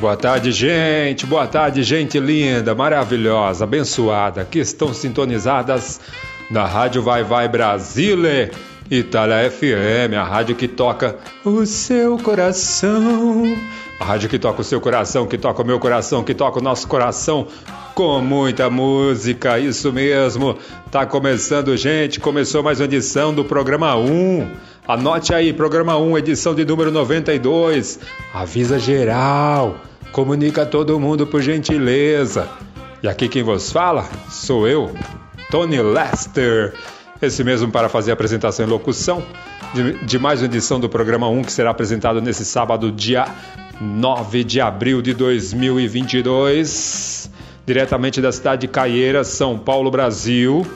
Boa tarde, gente. Boa tarde, gente linda, maravilhosa, abençoada, que estão sintonizadas na Rádio Vai Vai Brasília, Itália FM, a rádio que toca o seu coração. A rádio que toca o seu coração, que toca o meu coração, que toca o nosso coração com muita música, isso mesmo. Tá começando, gente. Começou mais uma edição do programa 1. Anote aí, programa 1, edição de número 92. Avisa geral. Comunica a todo mundo por gentileza. E aqui quem vos fala sou eu, Tony Lester. Esse mesmo para fazer a apresentação e locução de, de mais uma edição do programa 1 que será apresentado nesse sábado, dia 9 de abril de 2022, diretamente da cidade de Caieiras, São Paulo, Brasil.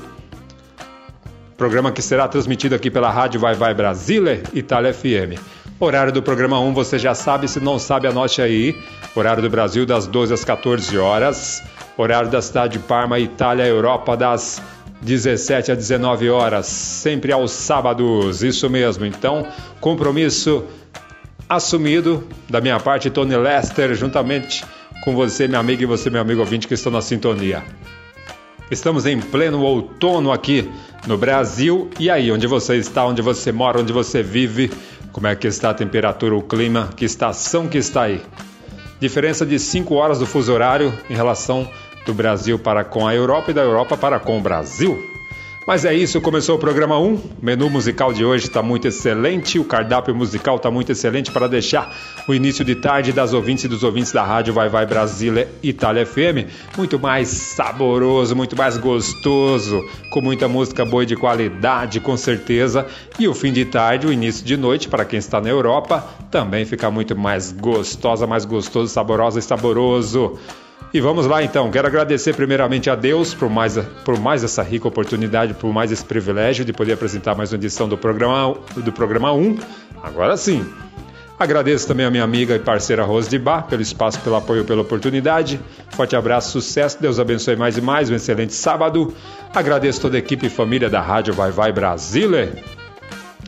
Programa que será transmitido aqui pela Rádio Vai Vai Brasília, Itália FM. Horário do programa 1 você já sabe, se não sabe, anote aí. Horário do Brasil das 12 às 14 horas. Horário da cidade de Parma, Itália, Europa, das 17 às 19 horas, sempre aos sábados. Isso mesmo. Então, compromisso assumido da minha parte, Tony Lester, juntamente com você, minha amiga, e você, meu amigo ouvinte, que estão na sintonia. Estamos em pleno outono aqui no Brasil. E aí, onde você está, onde você mora, onde você vive? Como é que está a temperatura, o clima, que estação que está aí? Diferença de 5 horas do fuso horário em relação do Brasil para com a Europa e da Europa para com o Brasil. Mas é isso, começou o programa 1. O menu musical de hoje está muito excelente, o cardápio musical está muito excelente para deixar o início de tarde das ouvintes e dos ouvintes da rádio Vai Vai Brasília Itália FM muito mais saboroso, muito mais gostoso, com muita música boa e de qualidade, com certeza. E o fim de tarde, o início de noite, para quem está na Europa, também fica muito mais gostosa, mais gostoso, saborosa e saboroso. E vamos lá então. Quero agradecer primeiramente a Deus por mais, por mais essa rica oportunidade, por mais esse privilégio de poder apresentar mais uma edição do programa, do programa 1. Agora sim. Agradeço também a minha amiga e parceira Rose de Bar pelo espaço, pelo apoio, pela oportunidade. Forte abraço, sucesso, Deus abençoe mais e mais, um excelente sábado. Agradeço toda a equipe e família da Rádio Vai Vai Brasília.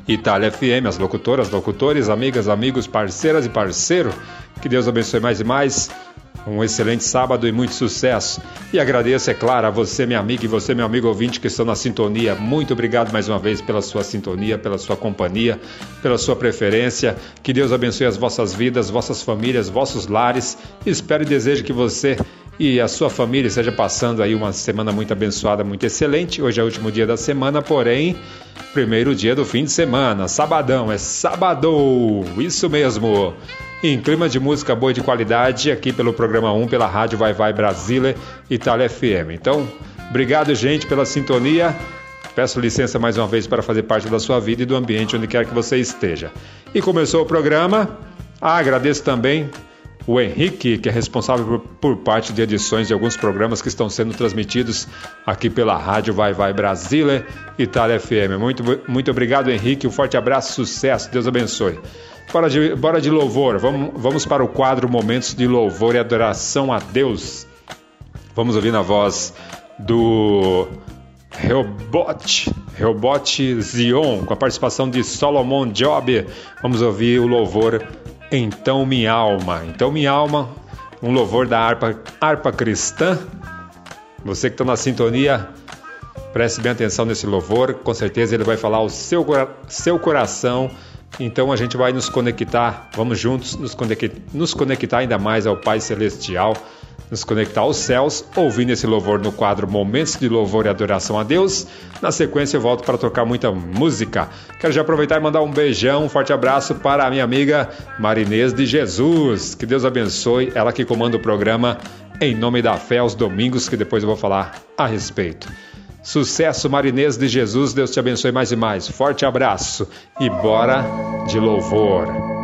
Itália FM, as locutoras, locutores, amigas, amigos, parceiras e parceiro. Que Deus abençoe mais e mais. Um excelente sábado e muito sucesso. E agradeço, é claro, a você, minha amiga, e você, meu amigo ouvinte, que estão na sintonia. Muito obrigado mais uma vez pela sua sintonia, pela sua companhia, pela sua preferência. Que Deus abençoe as vossas vidas, vossas famílias, vossos lares. Espero e desejo que você e a sua família esteja passando aí uma semana muito abençoada, muito excelente. Hoje é o último dia da semana, porém, primeiro dia do fim de semana, sabadão, é sabadão, isso mesmo em clima de música boa e de qualidade aqui pelo programa 1, pela Rádio Vai Vai Brasília, Itália FM. Então, obrigado, gente, pela sintonia. Peço licença mais uma vez para fazer parte da sua vida e do ambiente onde quer que você esteja. E começou o programa. Ah, agradeço também o Henrique, que é responsável por, por, parte de edições de alguns programas que estão sendo transmitidos aqui pela Rádio Vai Vai Brasília, Itália FM. Muito, muito obrigado, Henrique. Um forte abraço, sucesso. Deus abençoe. Bora de, bora de louvor, vamos, vamos para o quadro Momentos de Louvor e Adoração a Deus. Vamos ouvir na voz do Robot, Robot Zion, com a participação de Solomon Job. Vamos ouvir o louvor Então Minha Alma. Então Minha Alma, um louvor da harpa, harpa cristã. Você que está na sintonia, Preste bem atenção nesse louvor, com certeza ele vai falar o seu, seu coração. Então a gente vai nos conectar, vamos juntos nos conectar, nos conectar ainda mais ao Pai Celestial, nos conectar aos céus, ouvindo esse louvor no quadro Momentos de Louvor e Adoração a Deus. Na sequência eu volto para tocar muita música. Quero já aproveitar e mandar um beijão, um forte abraço para a minha amiga Marinês de Jesus. Que Deus abençoe, ela que comanda o programa Em Nome da Fé aos domingos, que depois eu vou falar a respeito. Sucesso, Marinês de Jesus. Deus te abençoe mais e mais. Forte abraço e bora de louvor.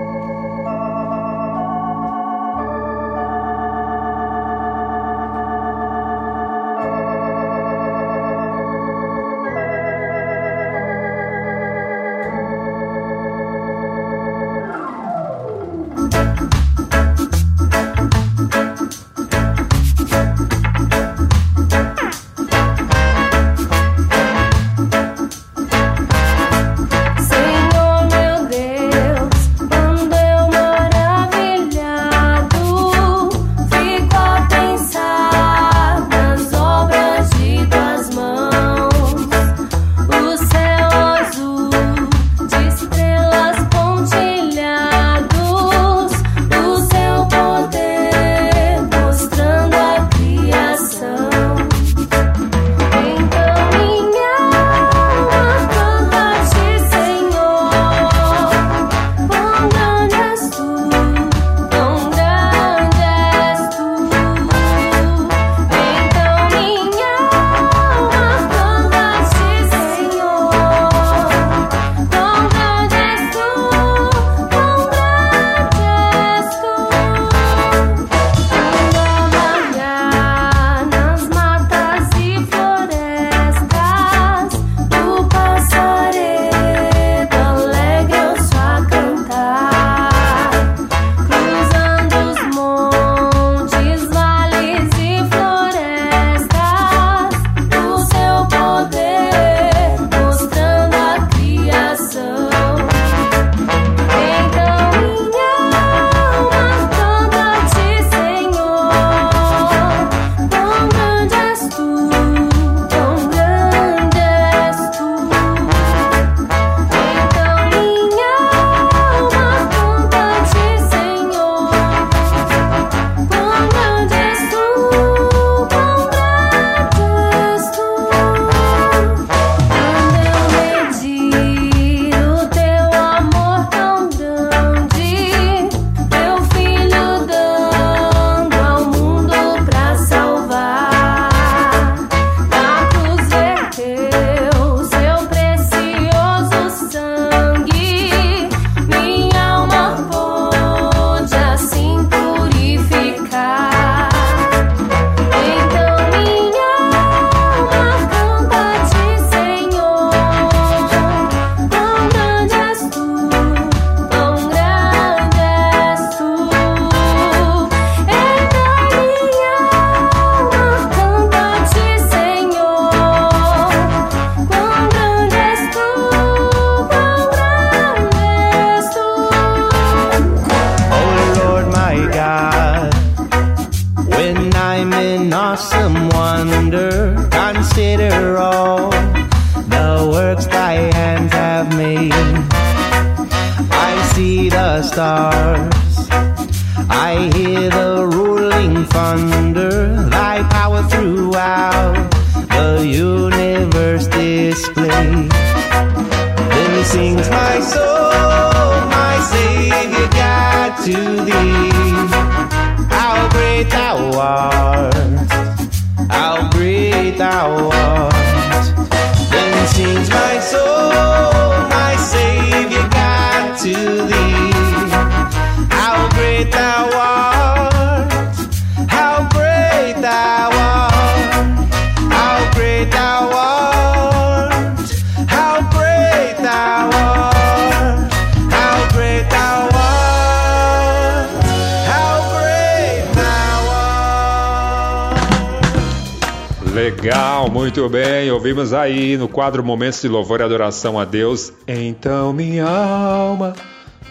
Aí no quadro Momentos de Louvor e Adoração a Deus. Então minha alma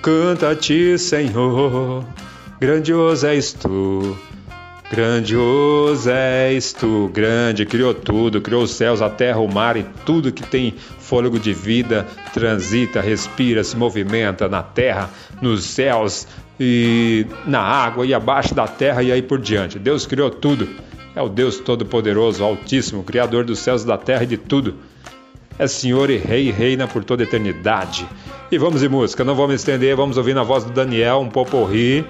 canta a ti, Senhor, grandioso és tu. Grandioso és tu, grande, criou tudo, criou os céus, a terra, o mar e tudo que tem fôlego de vida, transita, respira, se movimenta na terra, nos céus e na água e abaixo da terra e aí por diante. Deus criou tudo. É o Deus Todo-Poderoso, Altíssimo, Criador dos céus, da terra e de tudo. É Senhor e Rei e reina por toda eternidade. E vamos em música, não vamos estender, vamos ouvir na voz do Daniel, um poporri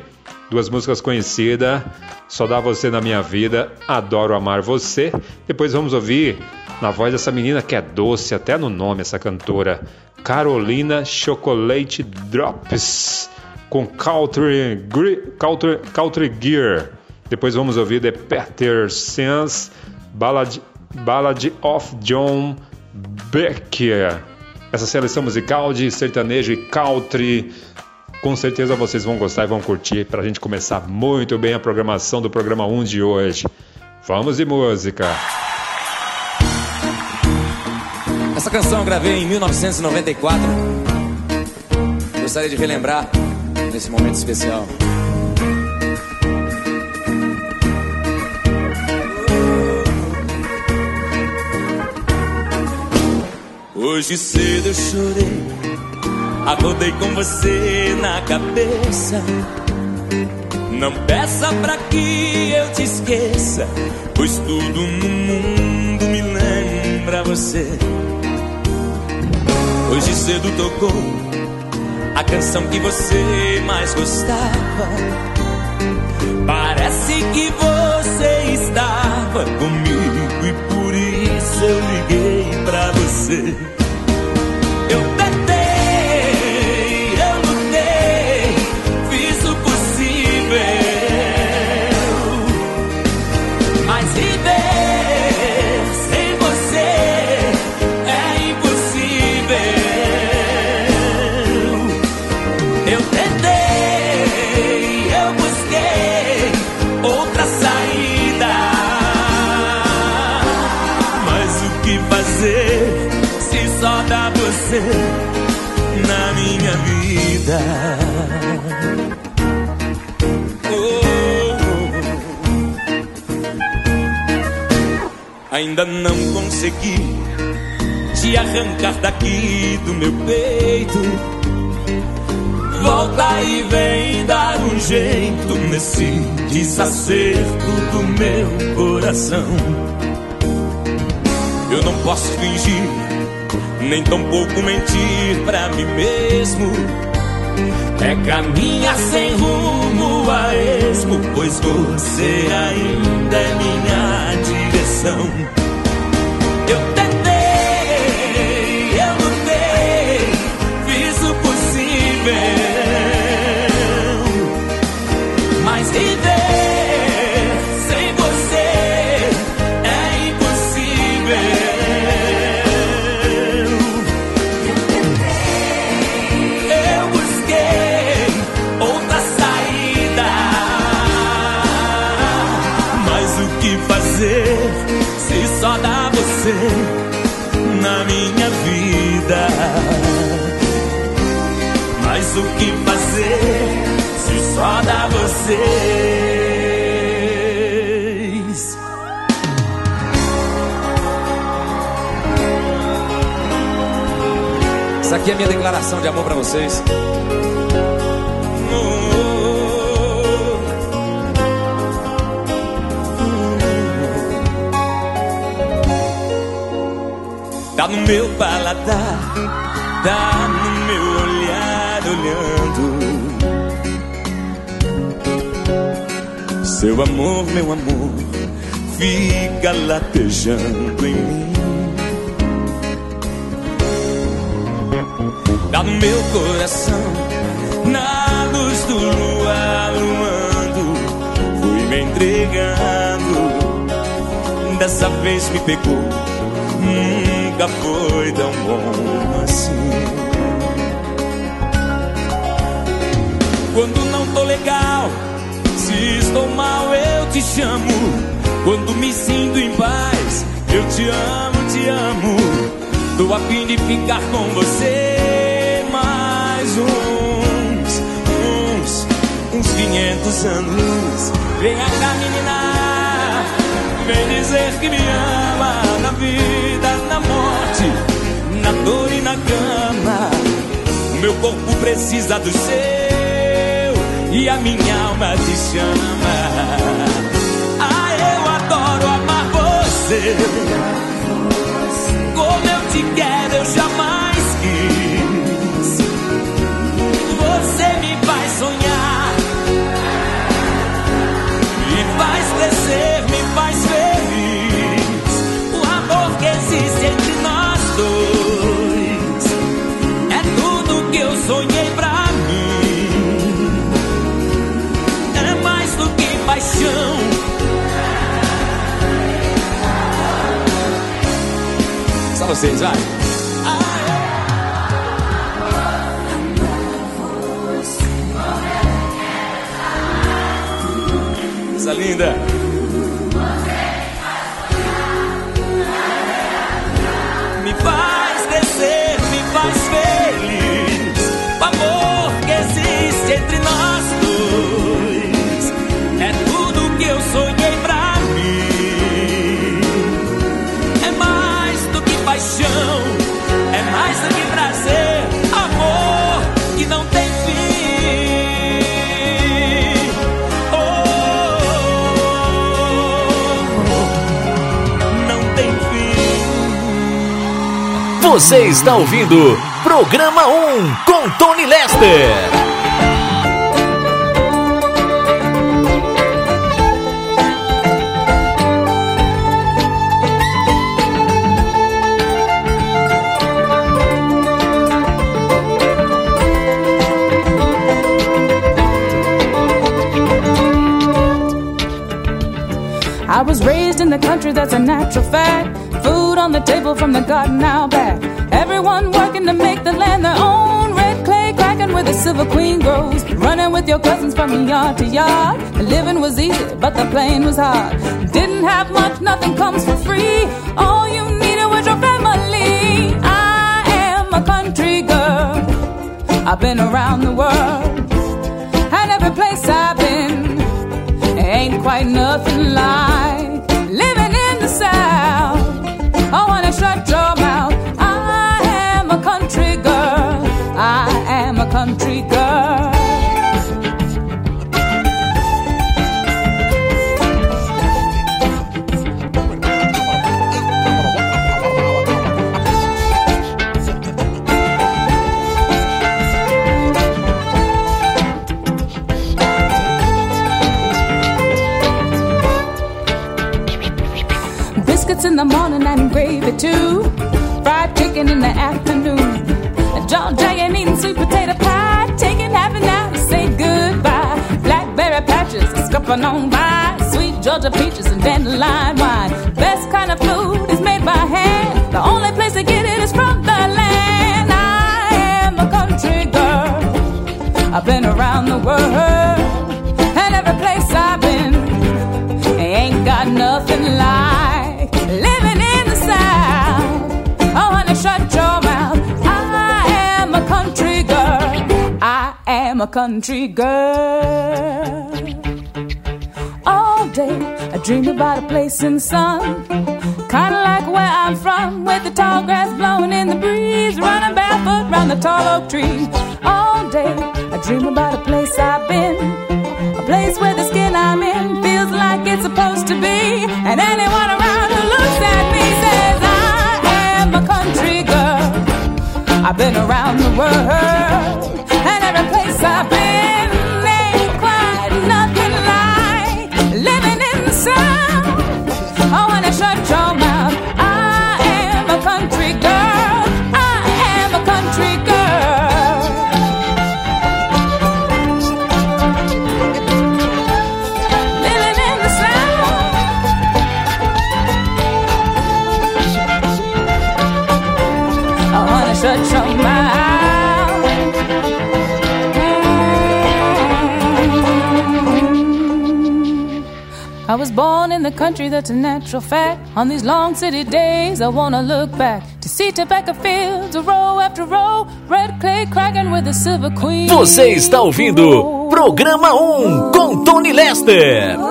duas músicas conhecidas, Só Dá Você na Minha Vida, Adoro Amar Você. Depois vamos ouvir na voz dessa menina que é doce até no nome, essa cantora, Carolina Chocolate Drops, com Country, Country, Country Gear. Depois vamos ouvir The Peter Sense, Ballad, Ballad of John Becker. Essa seleção musical de sertanejo e country com certeza vocês vão gostar e vão curtir para a gente começar muito bem a programação do programa 1 de hoje. Vamos de música! Essa canção eu gravei em 1994. Gostaria de relembrar nesse momento especial. Hoje cedo eu chorei Acordei com você na cabeça. Não peça pra que eu te esqueça, pois tudo no mundo me lembra você. Hoje cedo tocou a canção que você mais gostava. Parece que você estava comigo e por isso eu liguei pra vida. Oh, Ainda não consegui te arrancar daqui do meu peito. Volta e vem dar um jeito nesse desacerto do meu coração. Eu não posso fingir nem tampouco mentir pra mim mesmo. É caminhar sem rumo a esmo, pois você ainda é minha direção. O que fazer se só dá vocês? Essa aqui é a minha declaração de amor para vocês. Tá no meu paladar, tá no olhando. Seu amor, meu amor, fica latejando em mim. Tá no meu coração, na luz do luar luando, fui me entregando. Dessa vez me pegou. Nunca foi tão bom assim. Quando não tô legal, se estou mal, eu te chamo. Quando me sinto em paz, eu te amo, te amo. Tô a fim de ficar com você mais uns, uns, uns 500 anos. Venha cá, menina, vem dizer que me ama na vida, na morte, na dor e na cama. O meu corpo precisa do seu e a minha alma te chama. Ah, eu adoro amar você. Vocês, vai. Coisa linda. Você está ouvindo Programa 1 com Tony Lester. I was raised in the country, that's a natural fact. On the table from the garden out back. Everyone working to make the land their own. Red clay cracking where the silver queen grows. Running with your cousins from yard to yard. The living was easy, but the playing was hard. Didn't have much, nothing comes for free. All you needed was your family. I am a country girl. I've been around the world. And every place I've been ain't quite nothing like living in the South. Too. Fried chicken in the afternoon. John Jaggin eating sweet potato pie. Taking half an hour to say goodbye. Blackberry patches scupping on by. Sweet Georgia peaches and dandelion wine. Best kind of food is made by hand. The only place to get it is from the land. I am a country girl. I've been around the world. Country girl. All day I dream about a place in the sun. Kinda like where I'm from, with the tall grass blowing in the breeze, running barefoot round the tall oak tree. All day I dream about a place I've been, a place where the skin I'm in feels like it's supposed to be. And anyone around who looks at me says, I am a country girl. I've been around the world, that's a natural fact. On these long city days, I wanna look back to see tobacco fields, row after row, red clay cracking with the silver queen. Você está ouvindo Programa 1 com Tony Lester.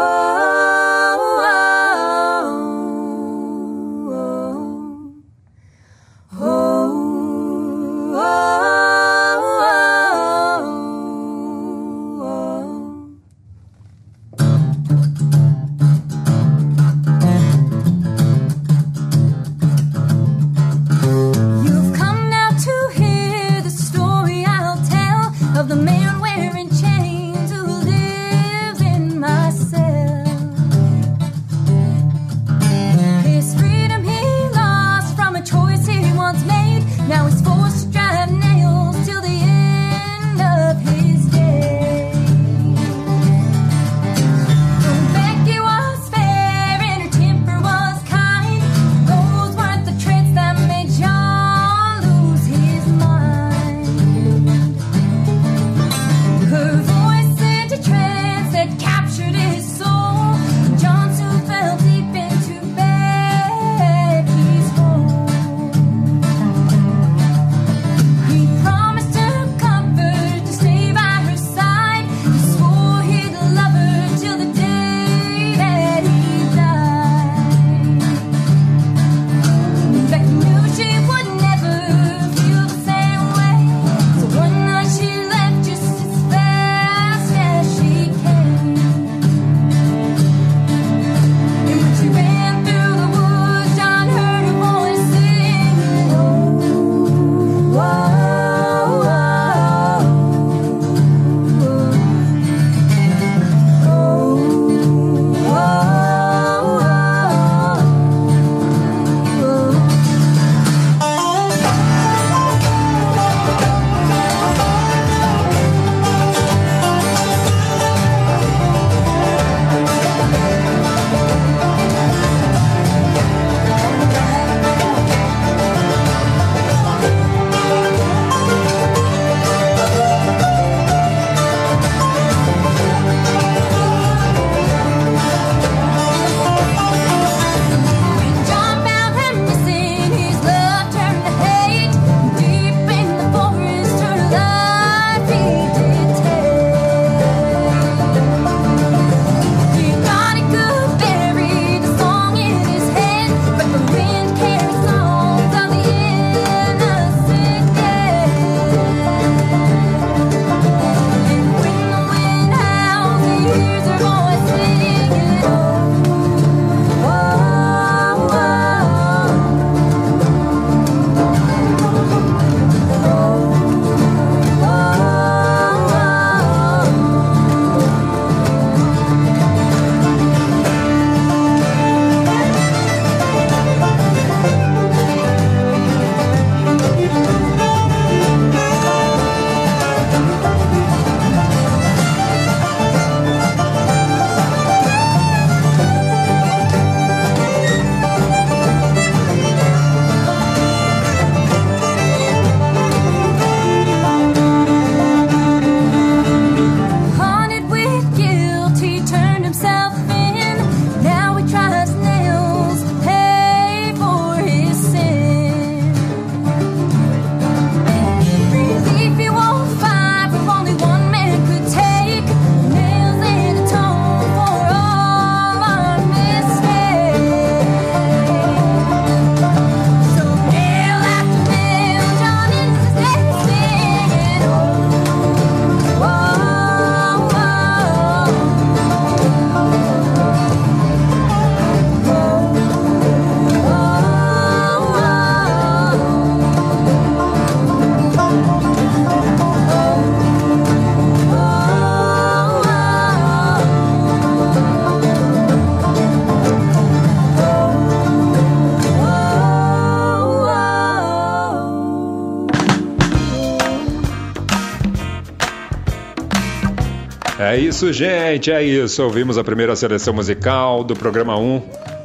Isso, gente, é isso. Ouvimos a primeira seleção musical do programa 1,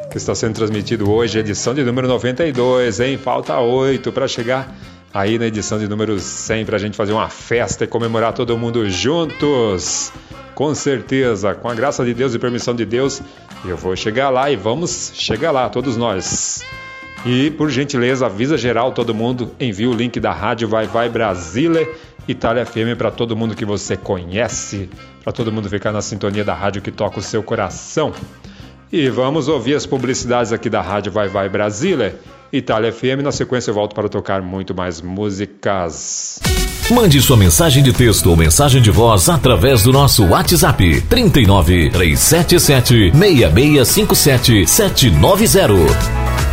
que está sendo transmitido hoje, edição de número 92, hein? Falta 8 para chegar aí na edição de número 100 para a gente fazer uma festa e comemorar todo mundo juntos. Com certeza, com a graça de Deus e permissão de Deus, Eu vou chegar lá e vamos chegar lá, todos nós. E, por gentileza, avisa geral todo mundo, envia o link da rádio Vai Vai Brasília Itália FM para todo mundo que você conhece, para todo mundo ficar na sintonia da rádio que toca o seu coração. E vamos ouvir as publicidades aqui da rádio Vai Vai Brasília, Itália FM. Na sequência eu volto para tocar muito mais músicas. Mande sua mensagem de texto ou mensagem de voz através do nosso WhatsApp 39 377 6657 790.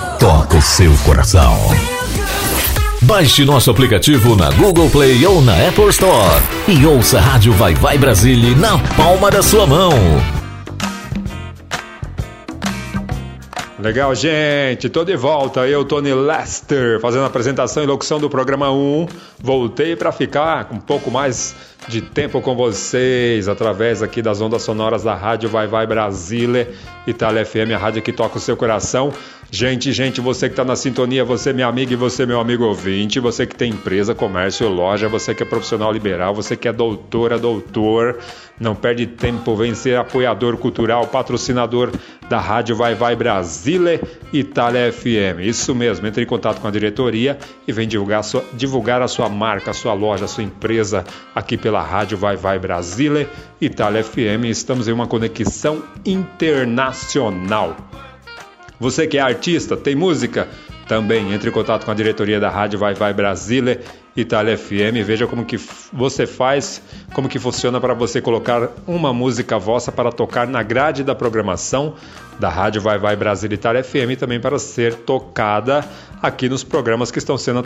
toca o seu coração. Baixe nosso aplicativo na Google Play ou na Apple Store e ouça a Rádio Vai Vai Brasília na palma da sua mão. Legal, gente. Tô de volta. Eu, Tony Lester, fazendo a apresentação e locução do programa 1. Voltei para ficar um pouco mais de tempo com vocês através aqui das ondas sonoras da Rádio Vai Vai Brasília, Itália FM, a rádio que toca o seu coração. Gente, gente, você que está na sintonia, você minha amiga e você meu amigo ouvinte, você que tem empresa, comércio, loja, você que é profissional liberal, você que é doutora, doutor, não perde tempo, vem ser apoiador cultural, patrocinador da Rádio Vai Vai Brasília, Itália FM. Isso mesmo, entre em contato com a diretoria e vem divulgar a sua, divulgar a sua marca, a sua loja, a sua empresa aqui pela Rádio Vai Vai Brasília, Itália FM. Estamos em uma conexão internacional. Você que é artista, tem música? Também entre em contato com a diretoria da rádio Vai Vai Brasília, Itália FM. Veja como que você faz, como que funciona para você colocar uma música vossa para tocar na grade da programação da rádio Vai Vai Brasília Itália FM e também para ser tocada aqui nos programas que estão sendo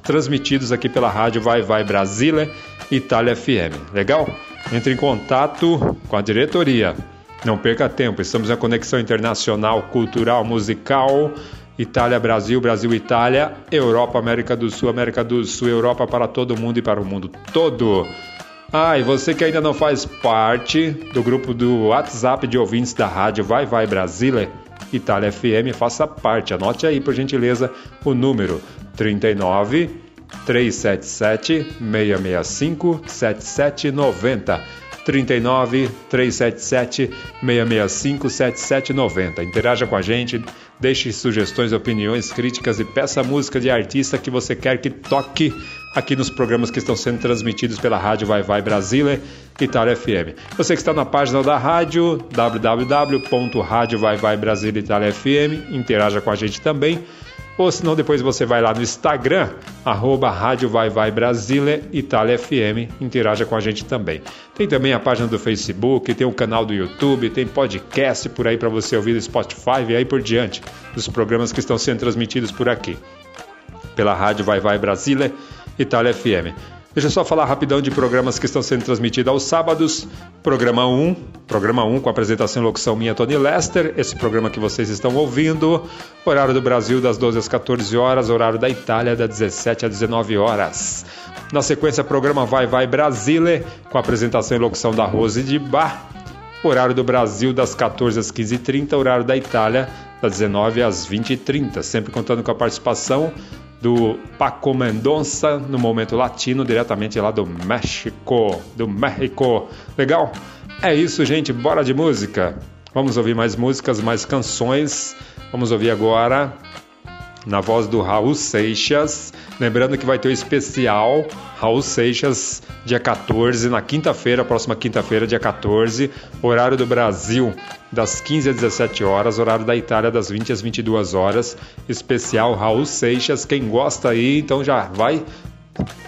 transmitidos aqui pela rádio Vai Vai Brasília Itália FM. Legal? Entre em contato com a diretoria. Não perca tempo, estamos na conexão internacional, cultural, musical. Itália, Brasil, Brasil, Itália, Europa, América do Sul, América do Sul, Europa para todo mundo e para o mundo todo. Ah, e você que ainda não faz parte do grupo do WhatsApp de ouvintes da rádio Vai Vai Brasília, Itália FM, faça parte. Anote aí, por gentileza, o número 39 377 665 7790. 39 377 665 7790. Interaja com a gente, deixe sugestões, opiniões, críticas e peça música de artista que você quer que toque aqui nos programas que estão sendo transmitidos pela Rádio Vai Vai Brasília Itália FM. Você que está na página da rádio www.radiovaivaibrasília Itália FM, interaja com a gente também ou senão depois você vai lá no Instagram, arroba Rádio Vai Vai Brasília, Itália FM, interaja com a gente também. Tem também a página do Facebook, tem o canal do YouTube, tem podcast por aí para você ouvir no Spotify e aí por diante, dos programas que estão sendo transmitidos por aqui. Pela Rádio Vai Vai Brasília, Itália FM. Deixa eu só falar rapidão de programas que estão sendo transmitidos aos sábados. Programa 1, programa 1 com apresentação e locução minha, Tony Lester. Esse programa que vocês estão ouvindo. Horário do Brasil das 12 às 14 horas, horário da Itália das 17 às 19 horas. Na sequência, programa Vai Vai Brasília, com apresentação e locução da Rose de Bar. Horário do Brasil das 14 às 15h30, horário da Itália das 19 às 20h30. Sempre contando com a participação do Paco Mendonça no momento latino, diretamente lá do México, do México. Legal? É isso, gente. Bora de música. Vamos ouvir mais músicas, mais canções. Vamos ouvir agora na voz do Raul Seixas. Lembrando que vai ter o especial Raul Seixas, dia 14, na quinta-feira, próxima quinta-feira, dia 14, horário do Brasil, das 15 às 17 horas, horário da Itália, das 20 às 22 horas. Especial Raul Seixas. Quem gosta aí, então já vai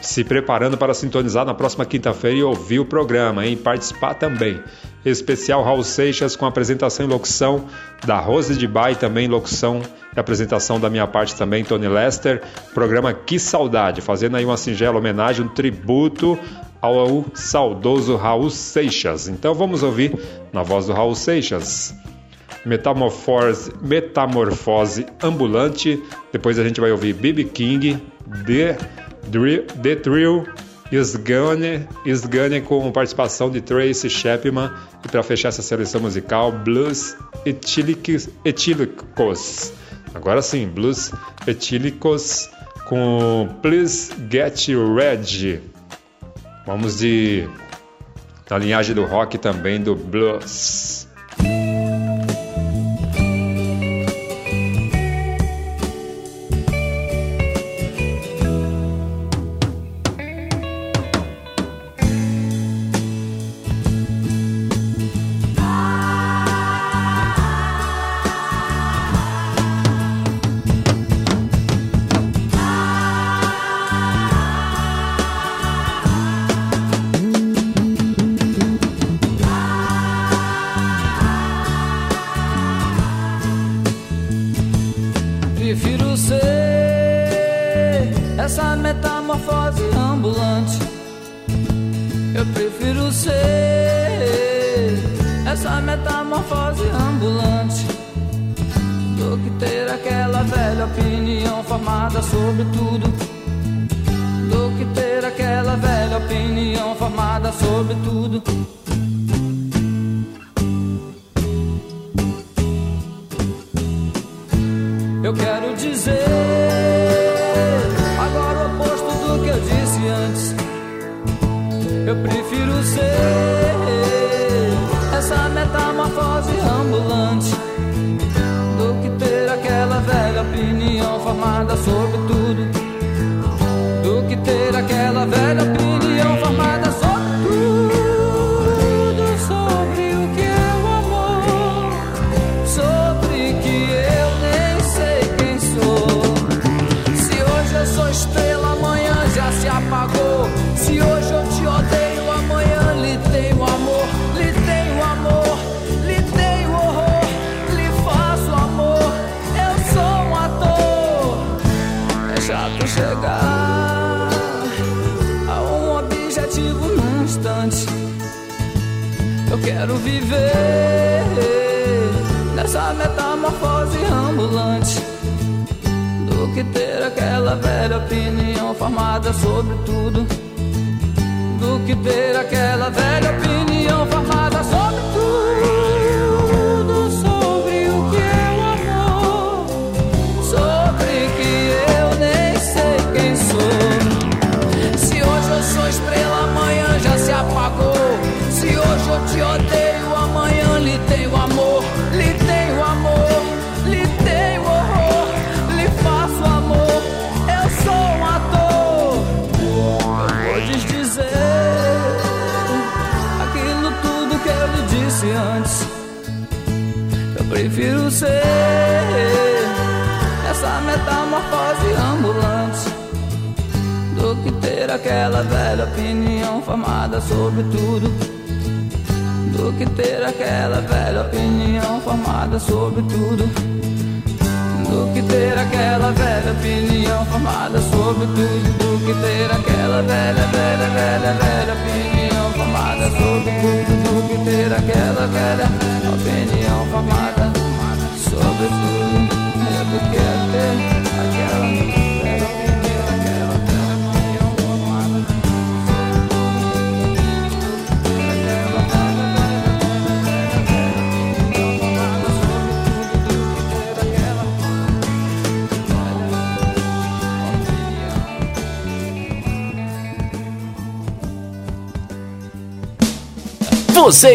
se preparando para sintonizar na próxima quinta-feira e ouvir o programa, hein? Participar também. especial Raul Seixas com apresentação e locução da Rose de Bai, também locução e apresentação da minha parte também, Tony Lester. Programa Que Saudade, fazendo aí uma singela homenagem, um tributo ao saudoso Raul Seixas. Então vamos ouvir na voz do Raul Seixas. Metamorfose, Metamorfose Ambulante. Depois a gente vai ouvir B.B. King, The, The Thrill Is Is com participação de Tracy Chapman. E para fechar essa seleção musical, Blues Etílicos. Agora sim, Blues Etílicos com Please Get Ready. Vamos de da linhagem do rock também do blues.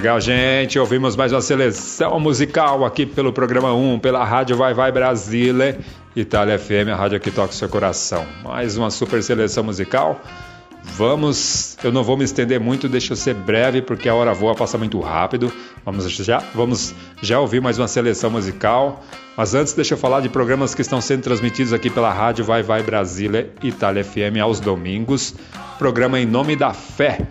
Legal, gente. Ouvimos mais uma seleção musical aqui pelo programa 1, pela Rádio Vai Vai Brasília, Itália FM, a rádio que toca o seu coração. Mais uma super seleção musical. Vamos, eu não vou me estender muito, deixa eu ser breve porque a hora voa, passa muito rápido. Vamos já, vamos já ouvir mais uma seleção musical. Mas antes, deixa eu falar de programas que estão sendo transmitidos aqui pela rádio Vai Vai Brasília, Itália FM aos domingos. Programa Em Nome da Fé,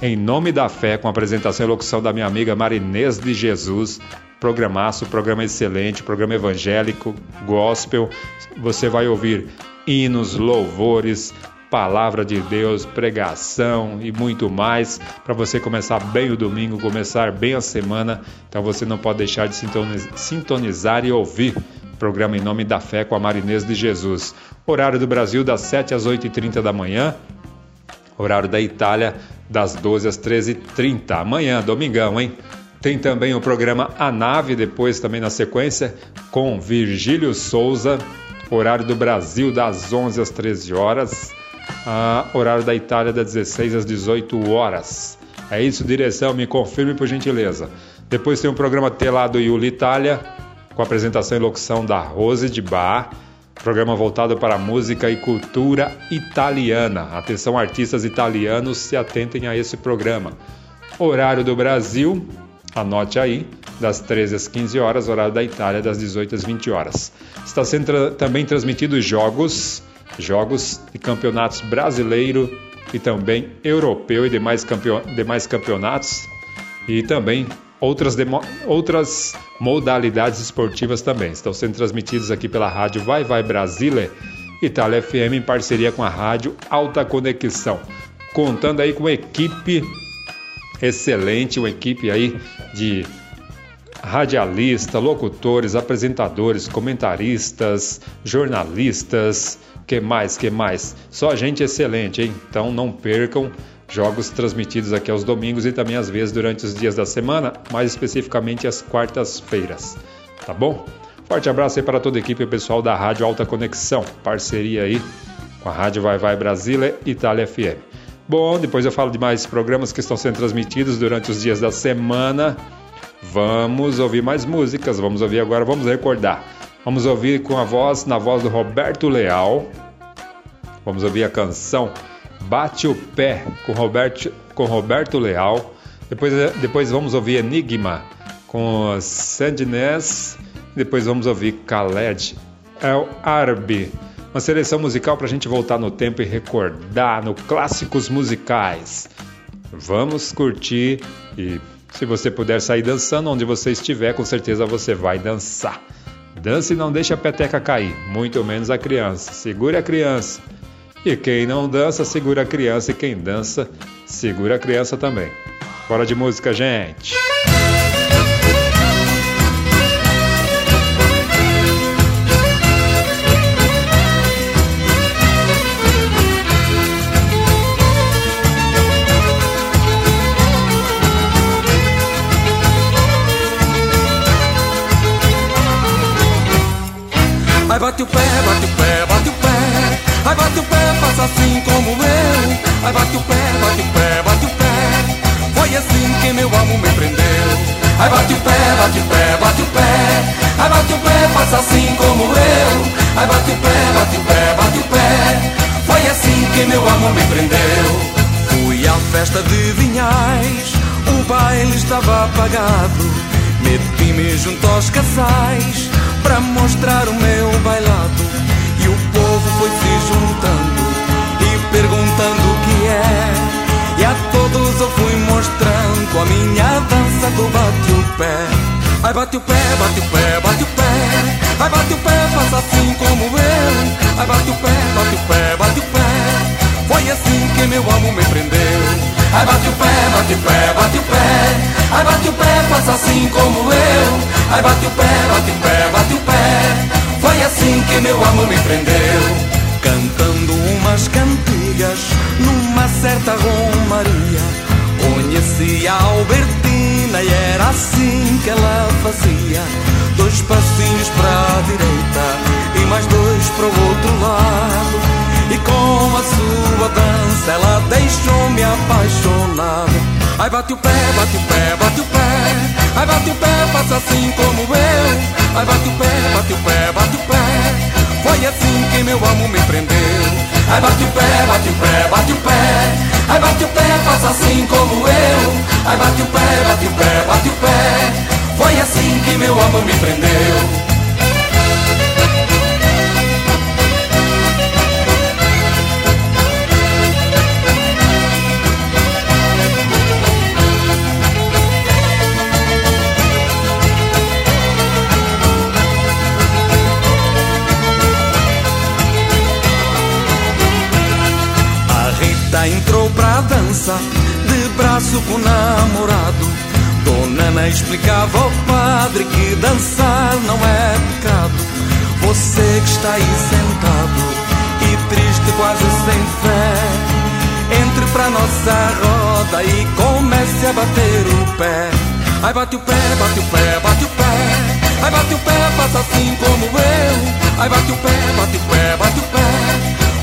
em Nome da Fé, com apresentação e locução da minha amiga Marinês de Jesus. Programaço, programa excelente, programa evangélico, gospel. Você vai ouvir hinos, louvores, palavra de Deus, pregação e muito mais para você começar bem o domingo, começar bem a semana. Então você não pode deixar de sintonizar e ouvir. Programa em nome da fé com a Marinês de Jesus. Horário do Brasil das 7 às 8h30 da manhã. Horário da Itália das 12 às 13h30. Amanhã, domingão, hein? Tem também o programa A Nave, depois também na sequência, com Virgílio Souza. Horário do Brasil das 11 às 13 horas. Ah, horário da Itália das 16 às 18 horas. É isso, direção, me confirme por gentileza. Depois tem o programa Telado Iuli Itália, com apresentação e locução da Rose de Bar. Programa voltado para música e cultura italiana. Atenção, artistas italianos, se atentem a esse programa. Horário do Brasil, anote aí, das 13 às 15 horas, horário da Itália, das 18 às 20 horas. Está sendo tra também transmitidos jogos, jogos de campeonatos brasileiro e também europeu e demais, campeon demais campeonatos e também outras, outras modalidades esportivas também. Estão sendo transmitidos aqui pela rádio Vai Vai Brasília, Itália FM, em parceria com a rádio Alta Conexão. Contando aí com uma equipe excelente, uma equipe aí de radialistas, locutores, apresentadores, comentaristas, jornalistas, que mais, que mais? Só gente excelente, hein? Então não percam Jogos transmitidos aqui aos domingos e também às vezes durante os dias da semana, mais especificamente às quartas-feiras. Tá bom? Forte abraço aí para toda a equipe e o pessoal da Rádio Alta Conexão, parceria aí com a Rádio Vai Vai Brasília e Itália FM. Bom, depois eu falo de mais programas que estão sendo transmitidos durante os dias da semana. Vamos ouvir mais músicas, vamos ouvir agora, vamos recordar. Vamos ouvir com a voz, na voz do Roberto Leal. Vamos ouvir a canção Bate o Pé com Roberto, com Roberto Leal. Depois, depois vamos ouvir Enigma com Sandinés. Depois vamos ouvir Khaled El Arbi. Uma seleção musical para a gente voltar no tempo e recordar no clássicos musicais. Vamos curtir e se você puder sair dançando onde você estiver, com certeza você vai dançar. Dance e não deixe a peteca cair, muito menos a criança. Segure a criança. E quem não dança, segura a criança, e quem dança, segura a criança também. Fora de música, gente! Ai, bate o pé, Ai, bate o pé, bate o pé, bate o pé. Ai, bate o pé, faça assim como eu. Ai, bate o pé, bate o pé, bate o pé. Foi assim que meu amor me prendeu. Fui à festa de Vinhais, o baile estava apagado. Meti-me junto aos casais para mostrar o meu bailado povo foi se juntando e perguntando o que é. E a todos eu fui mostrando a minha dança do bate o pé. Ai bate o pé, bate o pé, bate o pé. Ai bate o pé, faça assim como eu. Ai bate o pé, bate o pé, bate o pé. Foi assim que meu amor me prendeu. Ai bate o pé, bate o pé, bate o pé. Ai bate o pé, faça assim como eu. Ai bate o pé, bate o pé, bate o pé. Foi assim que meu amor me prendeu. Cantando umas cantigas numa certa romaria. Conheci a Albertina e era assim que ela fazia. Dois passinhos para a direita e mais dois para o outro lado. E com a sua dança ela deixou-me apaixonado. Ai bate o pé, bate o pé, bate o pé. Ai bate o pé, faça assim como eu. Ai bate o pé, bate o pé, bate o pé. Foi assim que meu amor me prendeu. Ai bate o pé, bate o pé, bate o pé. Ai bate o pé, faça assim como eu. Ai bate o pé, bate o pé, bate o pé. Foi assim que meu amor me prendeu. Dança, de braço com o namorado. Dona Ana explicava ao padre que dançar não é pecado. Você que está aí sentado e triste, quase sem fé, entre pra nossa roda e comece a bater o pé. Ai, bate o pé, bate o pé, bate o pé. Ai, bate o pé, faça assim como eu. Ai, bate o pé, bate o pé, bate o pé.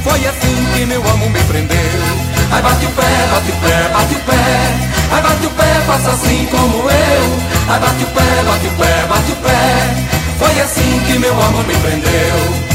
Foi assim que meu amor me prendeu. Ai bate o pé, bate o pé, bate o pé. Ai bate o pé, faça assim como eu. Ai bate o pé, bate o pé, bate o pé. Foi assim que meu amor me prendeu.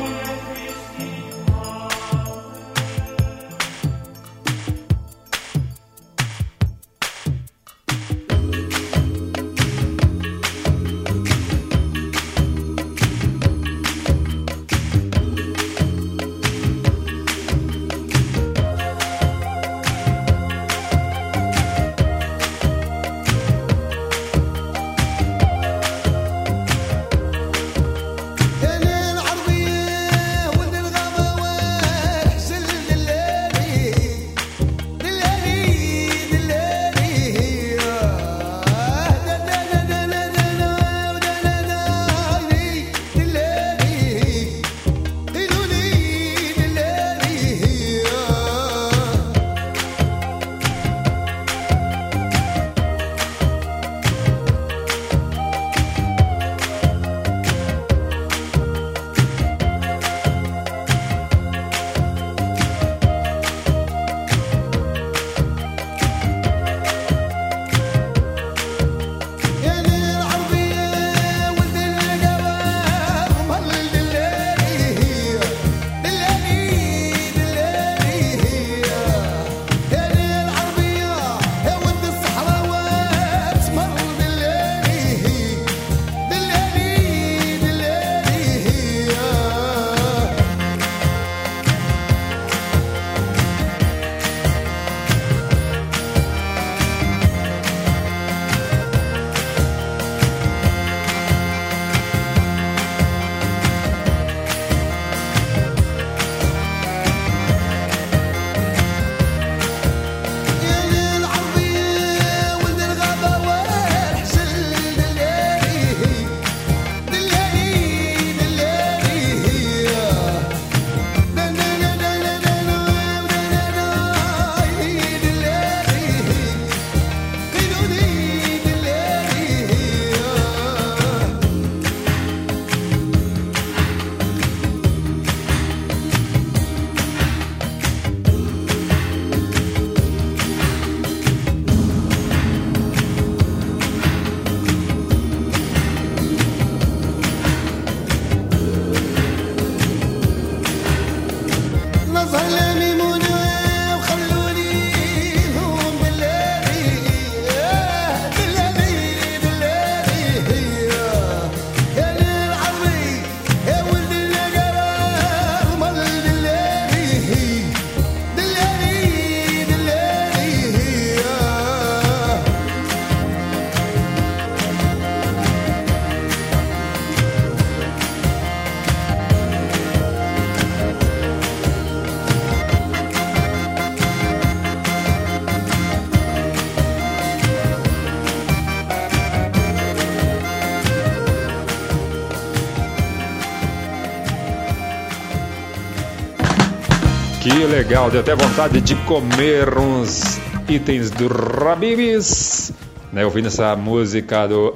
Legal, deu até vontade de comer uns itens do Rabibis, né? Ouvindo essa música do,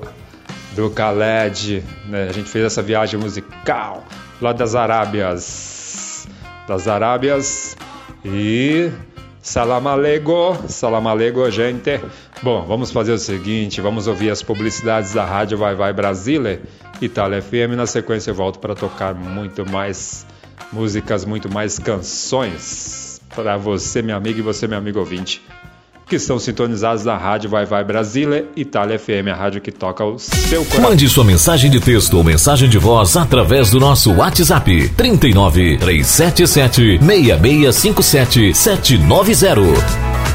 do Khaled, né? A gente fez essa viagem musical lá das Arábias, das Arábias e Salam alego, salam alego, gente. Bom, vamos fazer o seguinte, vamos ouvir as publicidades da Rádio Vai Vai Brasília, Itália FM. Na sequência eu volto para tocar muito mais músicas, muito mais canções para você, meu amigo, e você, meu amigo ouvinte que estão sintonizados na Rádio Vai Vai Brasília, Itália FM, a rádio que toca o seu coração. Mande sua mensagem de texto ou mensagem de voz através do nosso WhatsApp 39 377 6657 790.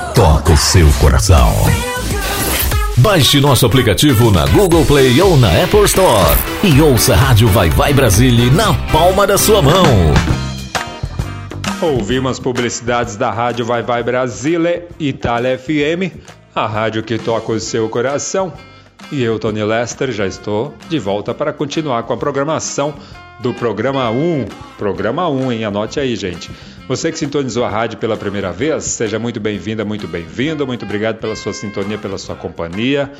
toca o seu coração. Baixe nosso aplicativo na Google Play ou na Apple Store e ouça a Rádio Vai Vai Brasília na palma da sua mão. Ouvimos publicidades da Rádio Vai Vai Brasília, Itália FM, a rádio que toca o seu coração. E eu, Tony Lester, já estou de volta para continuar com a programação do programa 1. Programa 1, hein? Anote aí, gente. Você que sintonizou a rádio pela primeira vez, seja muito bem-vinda, muito bem-vindo. Muito obrigado pela sua sintonia, pela sua companhia.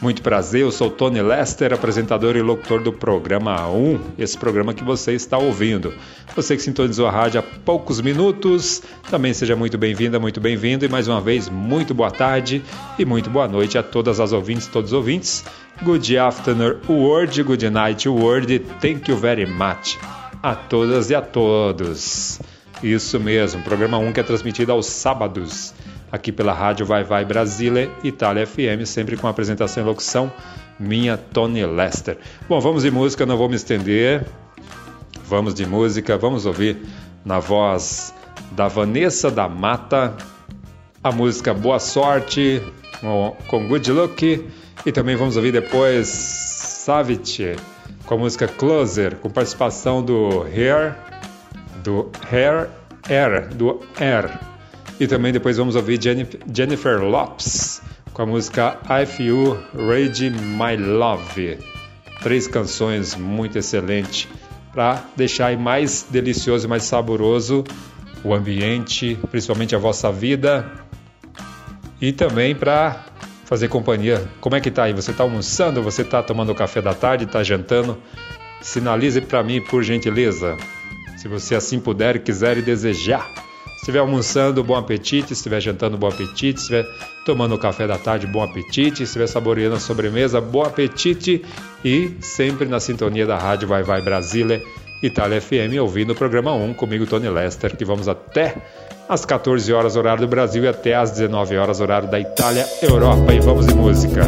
Muito prazer, eu sou Tony Lester, apresentador e locutor do programa 1, esse programa que você está ouvindo. Você que sintonizou a rádio há poucos minutos, também seja muito bem-vinda, muito bem-vindo e mais uma vez, muito boa tarde e muito boa noite a todas as ouvintes, todos os ouvintes. Good afternoon, world, good night, world, thank you very much a todas e a todos. Isso mesmo, programa 1 que é transmitido aos sábados, aqui pela Rádio Vai Vai Brasília, Itália FM, sempre com apresentação e locução minha Tony Lester. Bom, vamos de música, não vou me estender. Vamos de música, vamos ouvir na voz da Vanessa da Mata a música Boa Sorte com Good Luck e também vamos ouvir depois Savage com a música Closer com participação do Hair do Hair Air, do Air. E também depois vamos ouvir Jennifer Lopes com a música I Feel Rage My Love. Três canções muito excelentes para deixar mais delicioso e mais saboroso o ambiente, principalmente a vossa vida e também para fazer companhia. Como é que tá aí? Você está almoçando? Você está tomando café da tarde? Está jantando? Sinalize para mim, por gentileza se você assim puder, quiser e desejar. Se estiver almoçando, bom apetite. Se estiver jantando, bom apetite. Se estiver tomando o café da tarde, bom apetite. Se estiver saboreando a sobremesa, bom apetite. E sempre na sintonia da rádio Vai Vai Brasília, Itália FM, ouvindo o programa 1 comigo, Tony Lester, que vamos até às 14 horas, horário do Brasil, e até às 19 horas, horário da Itália, Europa. E vamos de música.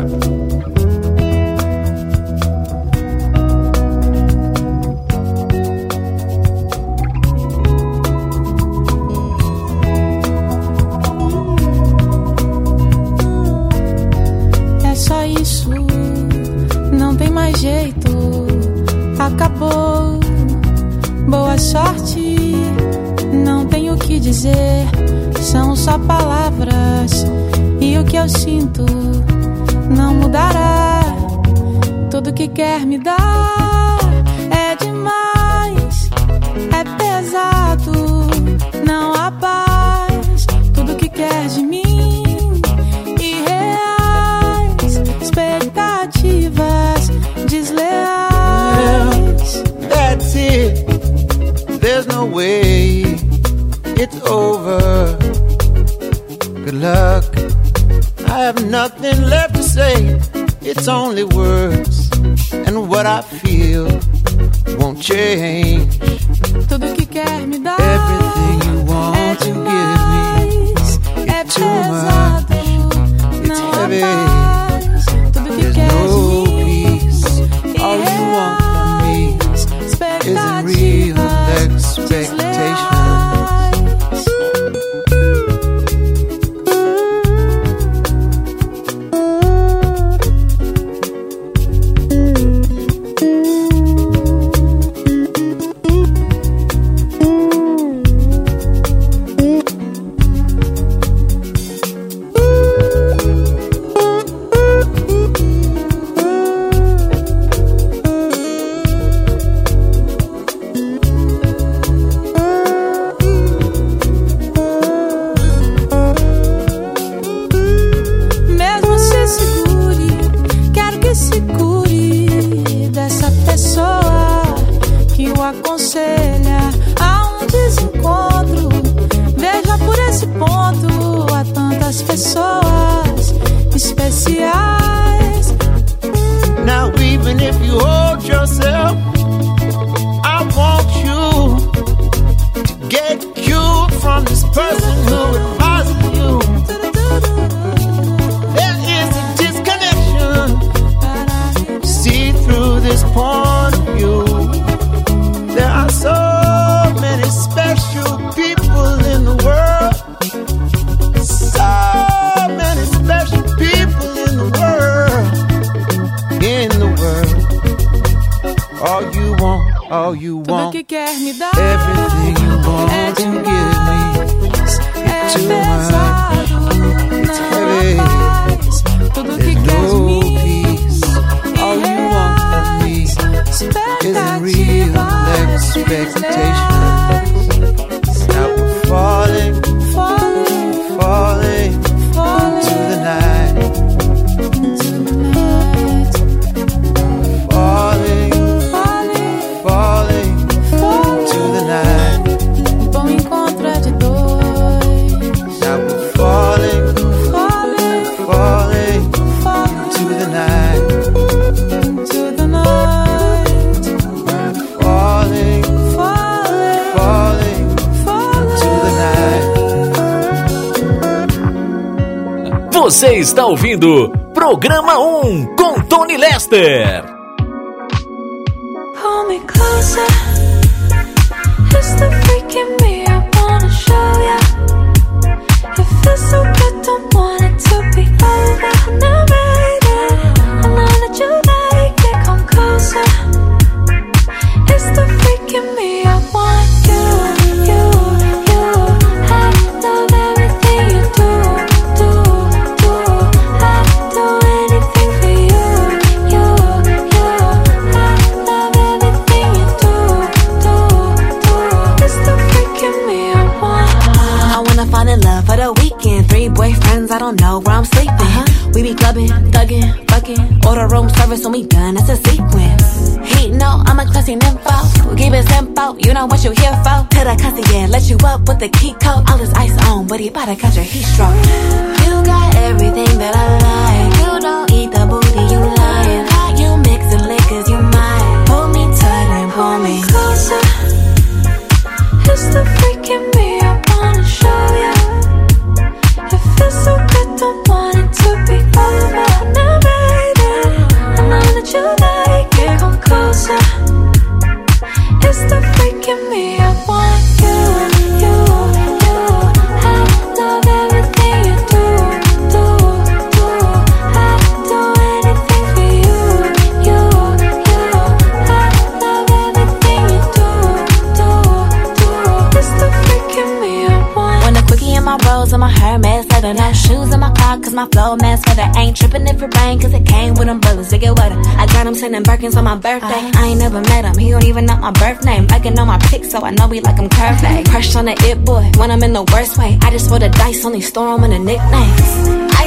Gold mask for the ain't tripping if it rain, cause it came with umbrellas. get wetter. I got him sending Birkins on my birthday. Uh-huh. I ain't never met him, he don't even know my birth name. I can know my pics, so I know he like him curved. Uh-huh. Crush on the it boy when I'm in the worst way. I just roll the dice, only store him in the nicknames.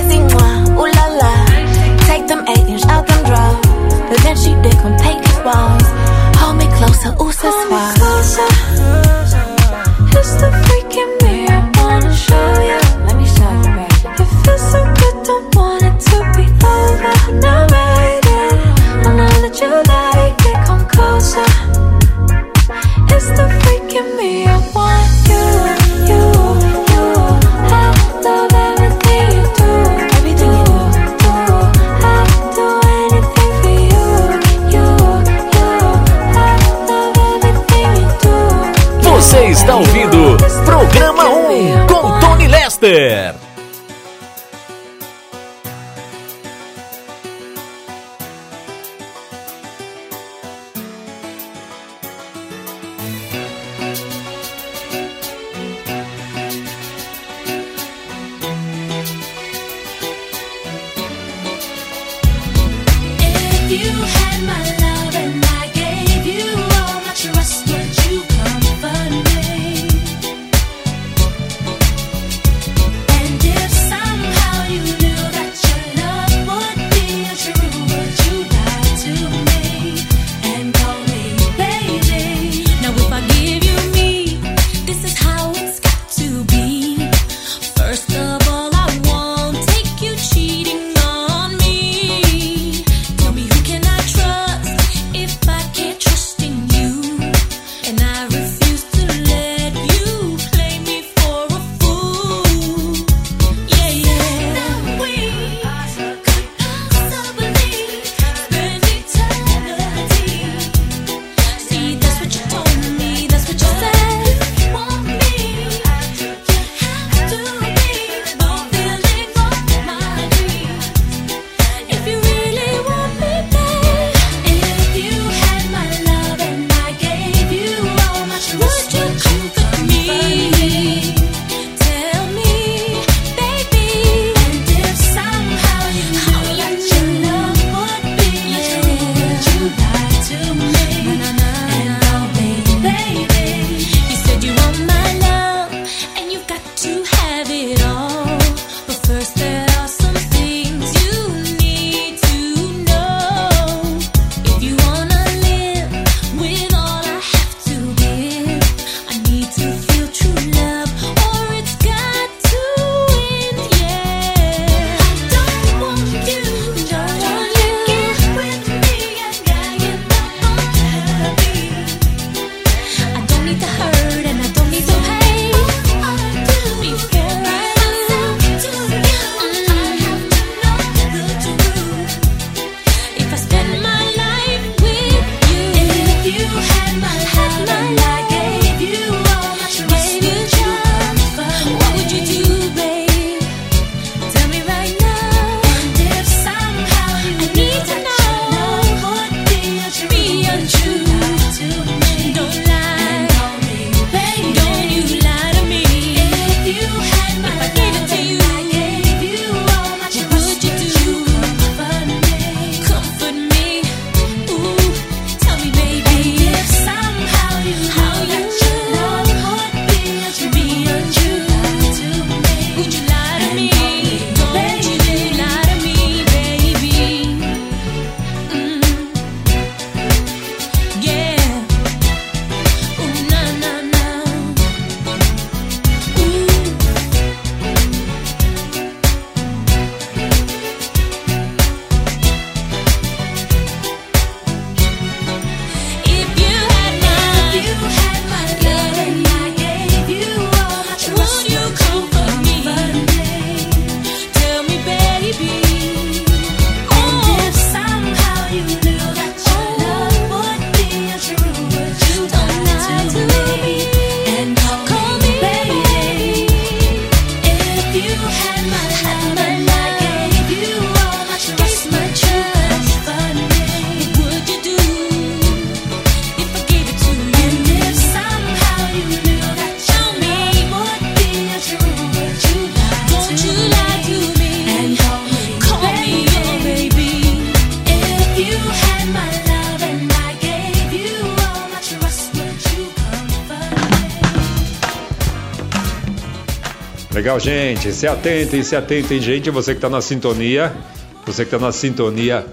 see moi, ooh la la. Take them eight inch out them drawers. The she dick on his walls. Hold me closer, ooh, that's why. It's the freaking mirror, wanna show ya. Gente. Se atentem, se atentem, gente. Você que está na sintonia, você que está na sintonia,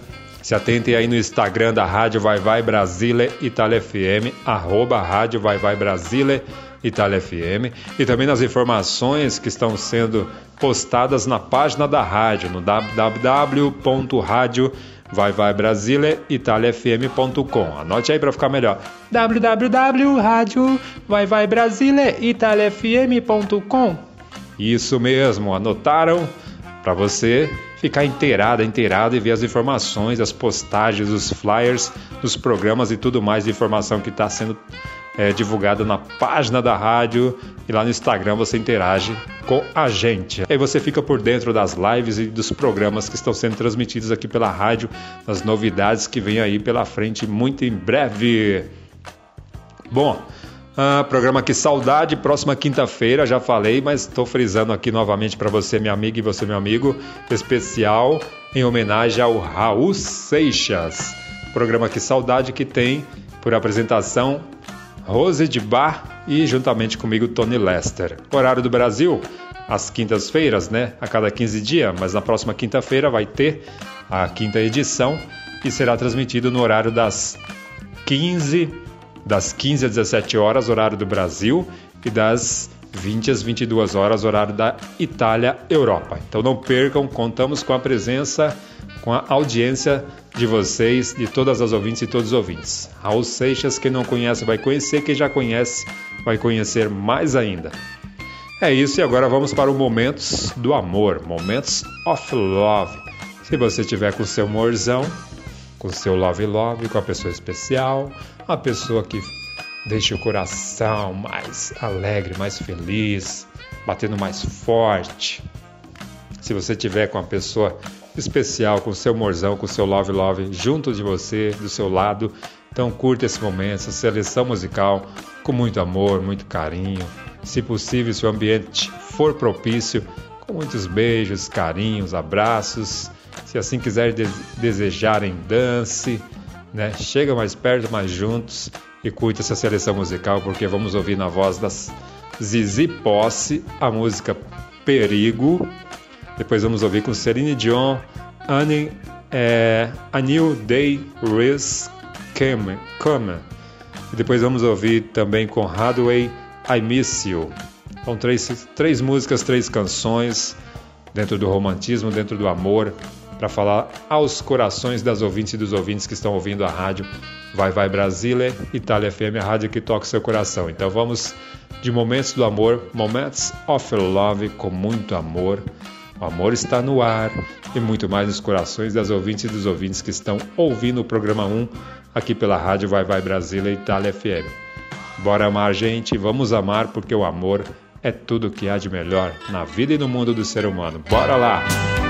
se atentem aí no Instagram da Rádio Vai Vai Brasília Itália FM, arroba Rádio Vai Vai Brasília Itália FM, e também nas informações que estão sendo postadas na página da rádio, no www.radio vai vai Brasília italiafm.com. Anote aí para ficar melhor. www.radio vai vai Brasília italiafm.com. Isso mesmo, anotaram para você ficar inteirada, inteirado e ver as informações, as postagens, os flyers dos programas e tudo mais de informação que está sendo é, divulgada na página da rádio e lá no Instagram você interage com a gente. Aí você fica por dentro das lives e dos programas que estão sendo transmitidos aqui pela rádio, das novidades que vem aí pela frente muito em breve. Bom, ah, programa aqui Saudade, próxima quinta-feira, já falei, mas estou frisando aqui novamente para você, minha amiga e você, meu amigo, especial em homenagem ao Raul Seixas. Programa aqui Saudade que tem por apresentação Rose de Bar e juntamente comigo Tony Lester. Horário do Brasil, às quintas-feiras, né? A cada 15 dias, mas na próxima quinta-feira vai ter a quinta edição e será transmitido no horário das 15 das 15 às 17 horas, horário do Brasil, e das 20 às 22 horas, horário da Itália, Europa. Então não percam, contamos com a presença, com a audiência de vocês, de todas as ouvintes e todos os ouvintes. Raul Seixas, quem não conhece vai conhecer, quem já conhece vai conhecer mais ainda. É isso, e agora vamos para o Momentos do Amor, Momentos of Love. Se você tiver com seu morzão, com seu love love, com a pessoa especial, uma pessoa que deixe o coração mais alegre, mais feliz, batendo mais forte. Se você tiver com a pessoa especial, com seu morzão, com seu love love junto de você, do seu lado, então curta esse momento, essa seleção musical com muito amor, muito carinho. Se possível, se o ambiente for propício, com muitos beijos, carinhos, abraços. Se assim quiser de desejarem, dance, né? Chega mais perto, mais juntos e curta essa seleção musical, porque vamos ouvir na voz das, Zizi Posse, a música Perigo. Depois vamos ouvir com Celine Dion, Annie, é, A New Day Is Come. Come. E depois vamos ouvir também com Hathaway, I Miss You. São três, três músicas, três canções dentro do romantismo, dentro do amor, para falar aos corações das ouvintes e dos ouvintes que estão ouvindo a rádio Vai Vai Brasília, Itália FM, a rádio que toca o seu coração. Então vamos de momentos do amor, Moments of Love com muito amor. O amor está no ar e muito mais nos corações das ouvintes e dos ouvintes que estão ouvindo o programa 1 aqui pela rádio Vai Vai Brasília, Itália FM. Bora amar, gente, vamos amar porque o amor é tudo que há de melhor na vida e no mundo do ser humano. Bora lá!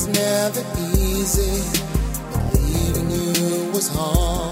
was never easy, but leaving you was hard.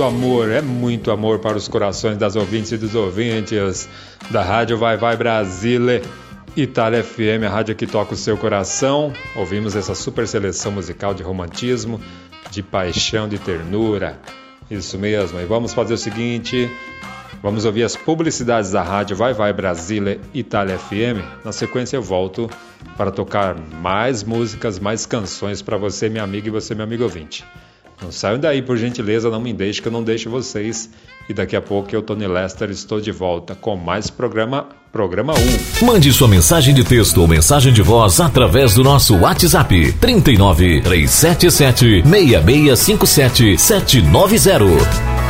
Muito amor, é muito amor para os corações das ouvintes e dos ouvintes da Rádio Vai Vai Brasile, Itália FM, a rádio que toca o seu coração. Ouvimos essa super seleção musical de romantismo, de paixão, de ternura. Isso mesmo. E vamos fazer o seguinte: vamos ouvir as publicidades da rádio Vai Vai Brasile, Itália FM. Na sequência, eu volto para tocar mais músicas, mais canções para você, minha amiga, e você, meu amigo ouvinte. Não saiam daí, por gentileza, não me deixe que eu não deixo vocês. E daqui a pouco eu, Tony Lester, estou de volta com mais programa Programa 1. Mande sua mensagem de texto ou mensagem de voz através do nosso WhatsApp 39 377 6657 790.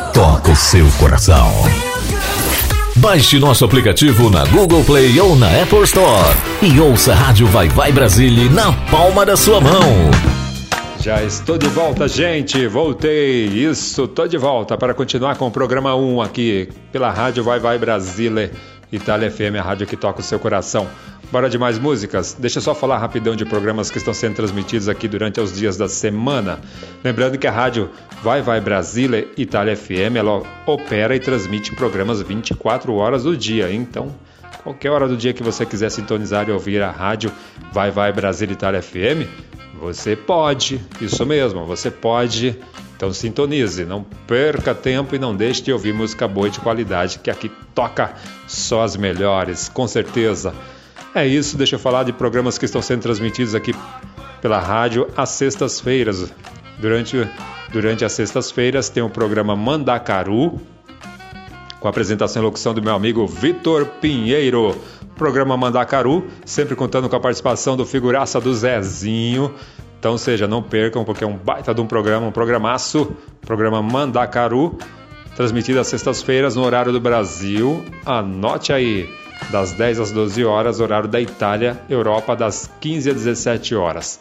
toca o seu coração. Baixe nosso aplicativo na Google Play ou na Apple Store e ouça a Rádio Vai Vai Brasília na palma da sua mão. Já estou de volta, gente. Voltei. Isso, estou de volta para continuar com o programa 1 aqui pela Rádio Vai Vai Brasília, Itália FM, a rádio que toca o seu coração. Bora de mais músicas? Deixa eu só falar rapidão de programas que estão sendo transmitidos aqui durante os dias da semana. Lembrando que a rádio Vai Vai Brasília Itália FM, ela opera e transmite programas 24 horas do dia. Então, qualquer hora do dia que você quiser sintonizar e ouvir a rádio Vai Vai Brasília Itália FM, você pode. Isso mesmo, você pode. Então sintonize, não perca tempo e não deixe de ouvir música boa e de qualidade, que aqui toca só as melhores, com certeza. É isso, deixa eu falar de programas que estão sendo transmitidos aqui pela rádio às sextas-feiras. Durante, durante as sextas-feiras tem o programa Mandacaru, com a apresentação e locução do meu amigo Vitor Pinheiro. Programa Mandacaru, sempre contando com a participação do figuraça do Zezinho. Então, seja, não percam, porque é um baita de um programa, um programaço. Programa Mandacaru, transmitido às sextas-feiras no horário do Brasil. Anote aí das 10 às 12 horas, horário da Itália, Europa, das 15 às 17 horas.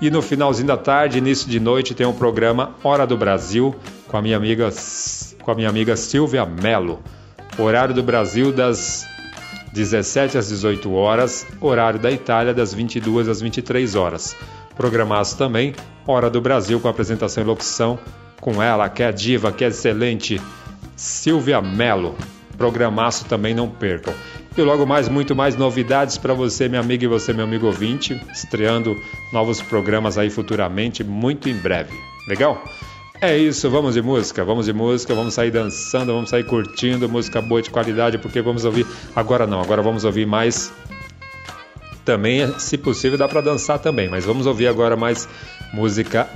E no finalzinho da tarde, início de noite, tem o um programa Hora do Brasil com a minha amiga, com a minha amiga Silvia Mello. Horário do Brasil das 17 às 18 horas, horário da Itália das 22 às 23 horas. Programaço também Hora do Brasil com apresentação e locução com ela, que é diva, que é excelente, Silvia Mello. Programaço também não percam. E logo mais, muito mais novidades para você, minha amiga, e você, meu amigo ouvinte, estreando novos programas aí futuramente, muito em breve. Legal? É isso, vamos de música, vamos de música, vamos sair dançando, vamos sair curtindo música boa de qualidade, porque vamos ouvir. Agora não, agora vamos ouvir mais. Também, se possível, dá para dançar também, mas vamos ouvir agora mais música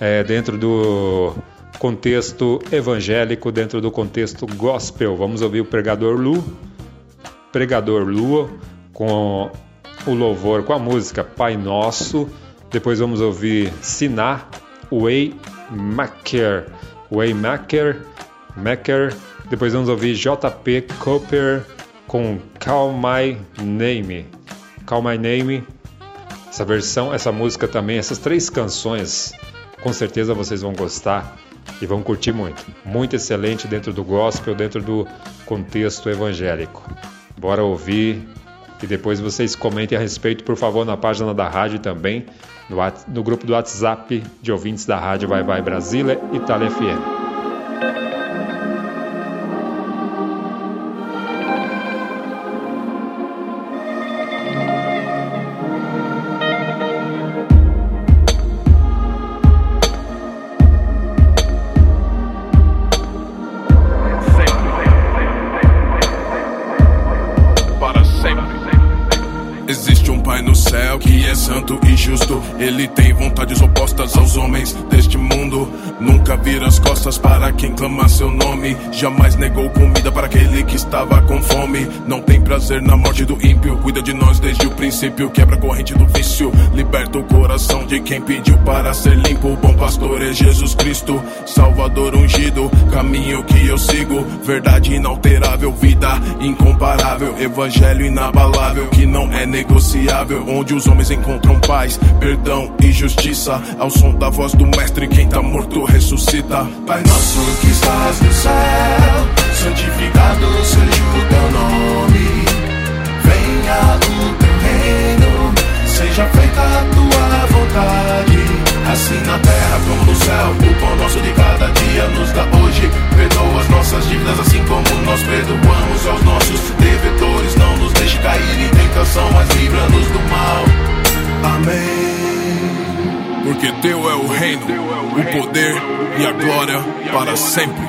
é, dentro do contexto evangélico, dentro do contexto gospel. Vamos ouvir o pregador Lu Pregador Lua, com o louvor, com a música Pai Nosso. Depois vamos ouvir Siná, Waymaker, Waymaker, Maker. Depois vamos ouvir JP Cooper com Call My Name. Call My Name. Essa versão, essa música também, essas três canções, com certeza vocês vão gostar e vão curtir muito. Muito excelente dentro do gospel, dentro do contexto evangélico. Bora ouvir e depois vocês comentem a respeito, por favor, na página da rádio também, no, no grupo do WhatsApp de ouvintes da rádio Vai Vai Brasília Itália FM. Quem clama seu nome. Jamais negou comida para aquele que estava com fome. Não tem prazer na morte do ímpio. Cuida de nós princípio. Quebra a corrente do vício. Liberta o coração de quem pediu para ser limpo. O bom pastor é Jesus Cristo, Salvador ungido. Caminho que eu sigo. Verdade inalterável. Vida incomparável. Evangelho inabalável que não é negociável. Onde os homens encontram paz, perdão e justiça. Ao som da voz do Mestre, quem tá morto ressuscita. Pai nosso que estás no céu, santificado seja o teu nome. Venha o reino, seja feita a tua vontade. Assim na terra como no céu, o pão nosso de cada dia nos dá hoje. Perdoa as nossas dívidas, assim como nós perdoamos aos nossos devedores. Não nos deixe cair em tentação, mas livra-nos do mal. Amém. Porque teu é o reino, o poder e a glória para sempre.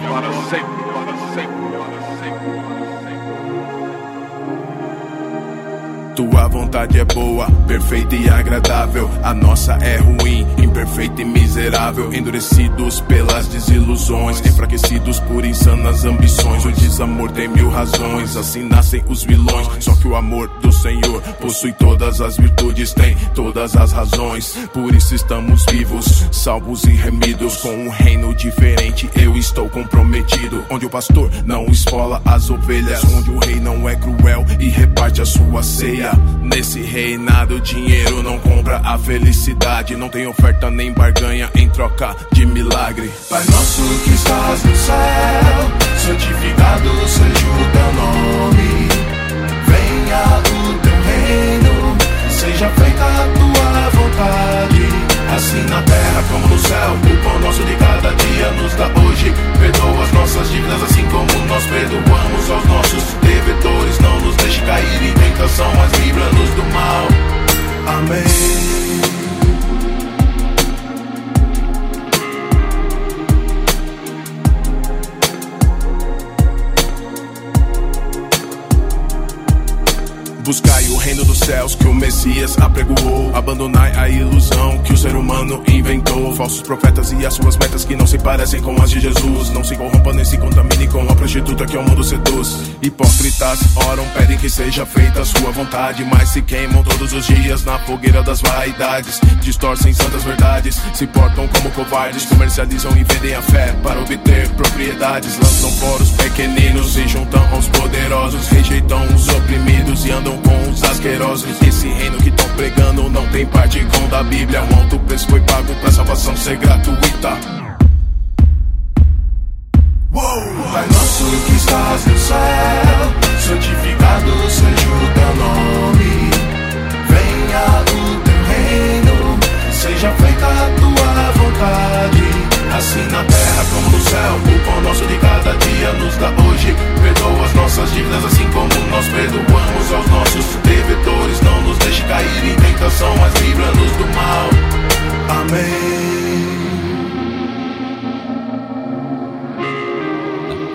Tua vontade é boa, perfeita e agradável. A nossa é ruim, imperfeita e miserável. Endurecidos pelas desilusões, enfraquecidos por insanas ambições. O desamor tem mil razões, assim nascem os vilões. Só que o amor do Senhor possui todas as virtudes, tem todas as razões. Por isso estamos vivos, salvos e remidos. Com um reino diferente, eu estou comprometido. Onde o pastor não esfola as ovelhas, onde o rei não é cruel e reparte a sua ceia. Nesse reinado, dinheiro não compra a felicidade. Não tem oferta nem barganha em troca de milagre. Pai nosso que estás no céu, santificado seja o teu nome. Venha o teu reino, seja feita a tua vontade. Assim na terra como no céu, o pão nosso de cada dia nos dá hoje. Perdoa as nossas dívidas, assim como nós perdoamos aos nossos devedores. Não nos deixe cair em tentação, mas livra-nos do mal. Amém. Buscai o reino dos céus que o Messias apregoou. Abandonai a ilusão que o ser humano inventou. Falsos profetas e as suas metas que não se parecem com as de Jesus. Não se corrompa nem se contamine com a prostituta que o mundo seduz. Hipócritas oram, pedem que seja feita a sua vontade. Mas se queimam todos os dias na fogueira das vaidades. Distorcem santas verdades, se portam como covardes. Comercializam e vendem a fé para obter propriedades. Lançam fora os pequeninos, se juntam aos poderosos. Rejeitam os oprimidos e andam com os asquerosos. Esse reino que estão pregando não tem parte com o da Bíblia. Um alto preço foi pago pra salvação ser gratuita. Pai nosso que estás no céu, santificado seja o teu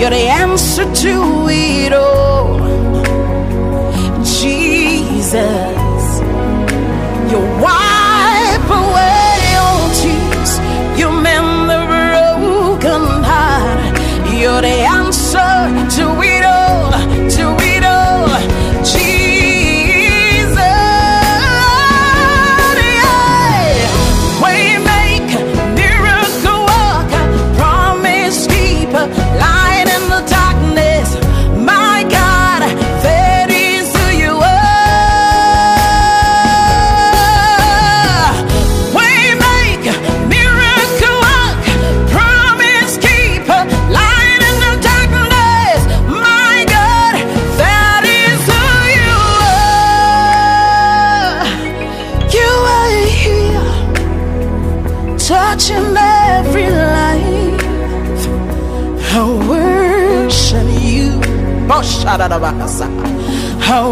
You're the answer to it all, Jesus.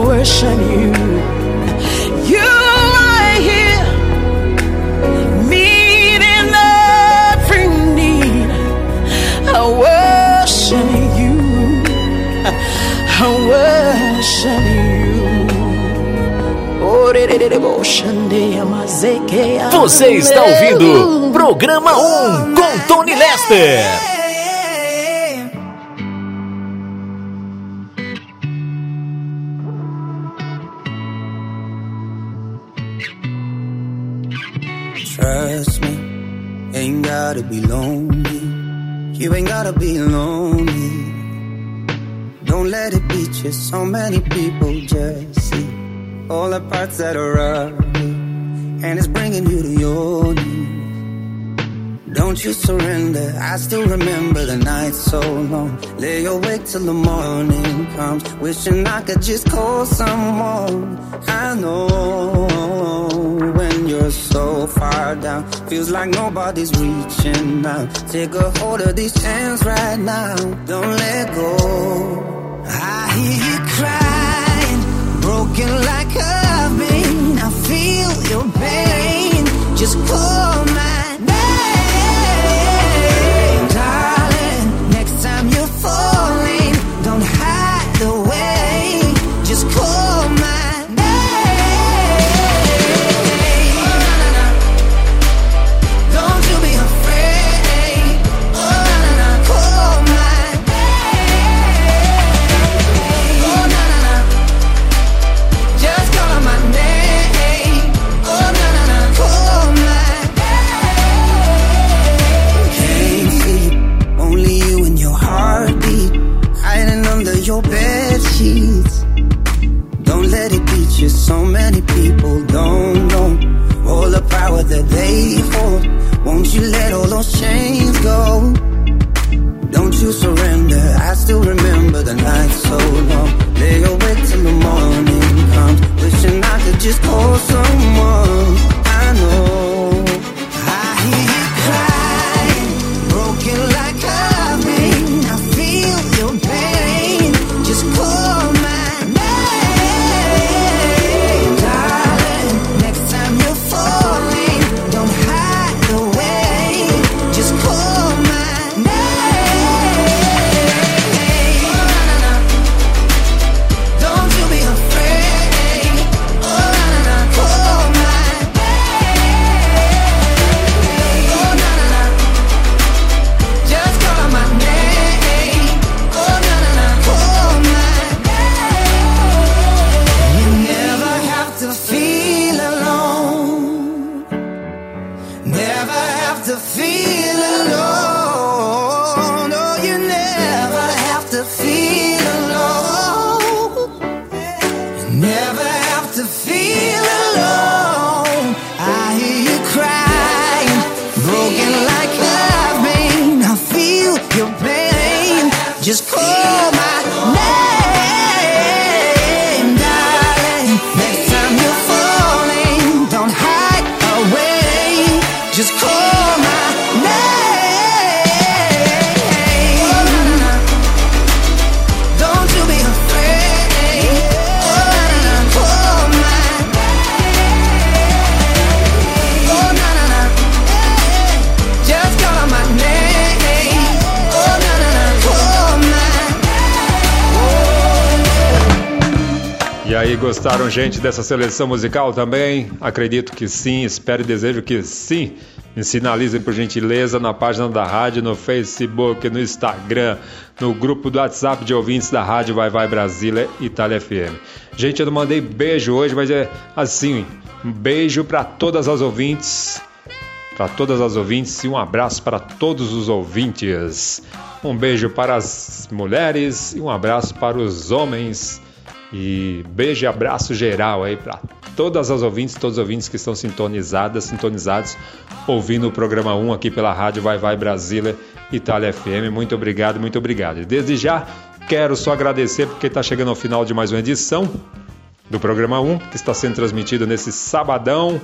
Wish I knew you are here, meeting every need. I wish I knew you. I wish I knew. Você está ouvindo Programa 1 um, com Tony Lester. many people just see all the parts that are ugly, and it's bringing you to your knees. Don't you surrender, I still remember the night so long. Lay awake till the morning comes, wishing I could just call someone. I know when you're so far down, feels like nobody's reaching out. Take a hold of these hands right now, don't let go. I hear broken like I've. I feel your pain. Just call my chains go. Don't you surrender, I still remember the night so long. Lay awake till the morning comes, wishing I could just call someone. Dessa seleção musical também? Acredito que sim, espero e desejo que sim. Me sinalizem por gentileza na página da rádio, no Facebook, no Instagram, no grupo do WhatsApp de ouvintes da rádio Vai Vai Brasília Itália FM. Gente, eu não mandei beijo hoje, mas é assim, um beijo para todas as ouvintes, para todas as ouvintes e um abraço para todos os ouvintes. Um beijo para as mulheres e um abraço para os homens. E beijo e abraço geral aí para todas as ouvintes, todos os ouvintes que estão sintonizadas, sintonizados, ouvindo o programa 1 aqui pela rádio Vai Vai Brasília, Itália FM. Muito obrigado, muito obrigado. Desde já quero só agradecer porque está chegando ao final de mais uma edição do programa 1, que está sendo transmitido nesse sabadão,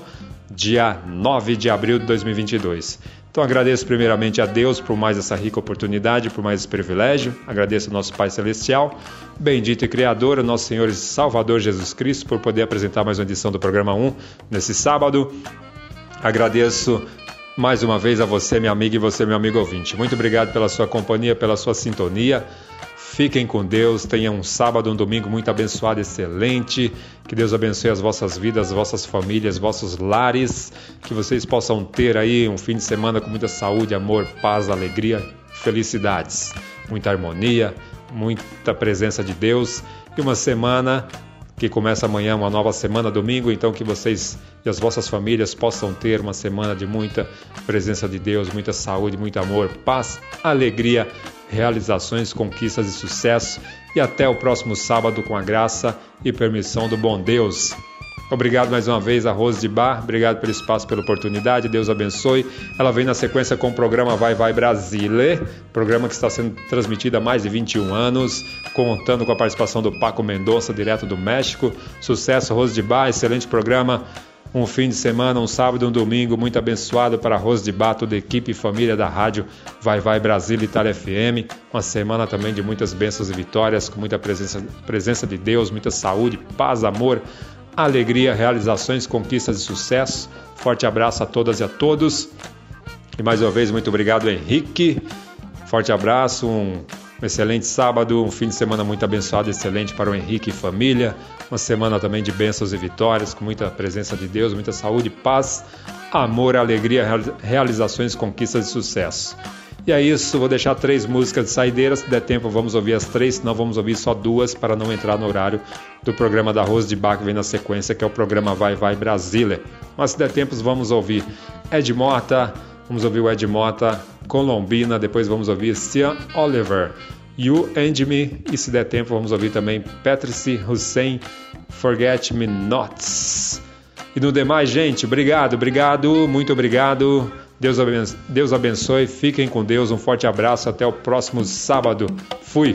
dia 9 de abril de 2022. Então agradeço primeiramente a Deus por mais essa rica oportunidade, por mais esse privilégio. Agradeço ao nosso Pai Celestial, bendito e Criador, ao nosso Senhor e Salvador Jesus Cristo, por poder apresentar mais uma edição do programa 1 nesse sábado. Agradeço mais uma vez a você, minha amiga, e você, meu amigo ouvinte. Muito obrigado pela sua companhia, pela sua sintonia. Fiquem com Deus, tenham um sábado, um domingo muito abençoado, excelente. Que Deus abençoe as vossas vidas, as vossas famílias, vossos lares. Que vocês possam ter aí um fim de semana com muita saúde, amor, paz, alegria, felicidades, muita harmonia, muita presença de Deus e uma semana que começa amanhã, uma nova semana, domingo, então que vocês e as vossas famílias possam ter uma semana de muita presença de Deus, muita saúde, muito amor, paz, alegria, realizações, conquistas e sucesso. E até o próximo sábado com a graça e permissão do bom Deus. Obrigado mais uma vez a Rose de Bar, obrigado pelo espaço, pela oportunidade, Deus abençoe. Ela vem na sequência com o programa Vai Vai Brasile, programa que está sendo transmitido há mais de 21 anos, contando com a participação do Paco Mendonça, direto do México. Sucesso, Rose de Bar, excelente programa. Um fim de semana, um sábado e um domingo muito abençoado para Rose de Bar, toda a equipe e família da rádio Vai Vai Brasília Itália FM. Uma semana também de muitas bênçãos e vitórias, com muita presença, presença de Deus, muita saúde, paz, amor, alegria, realizações, conquistas e sucesso. Forte abraço a todas e a todos. E mais uma vez, muito obrigado, Henrique. Forte abraço, um, um excelente sábado, um fim de semana muito abençoado, excelente para o Henrique e família. Uma semana também de bênçãos e vitórias, com muita presença de Deus, muita saúde, paz, amor, alegria, realizações, conquistas e sucesso. E é isso, vou deixar três músicas de saideira. Se der tempo, vamos ouvir as três, senão vamos ouvir só duas para não entrar no horário do programa da Rose de Bar que vem na sequência, que é o programa Vai Vai Brasília. Mas se der tempo, vamos ouvir Ed Mota, vamos ouvir o Ed Mota, Colombina, depois vamos ouvir Cian Oliver, You and Me, e se der tempo, vamos ouvir também Patrice Hussein, Forget Me Nots. E no demais, gente, obrigado, obrigado, muito obrigado. Deus abençoe, Deus abençoe, fiquem com Deus, um forte abraço, até o próximo sábado. Fui!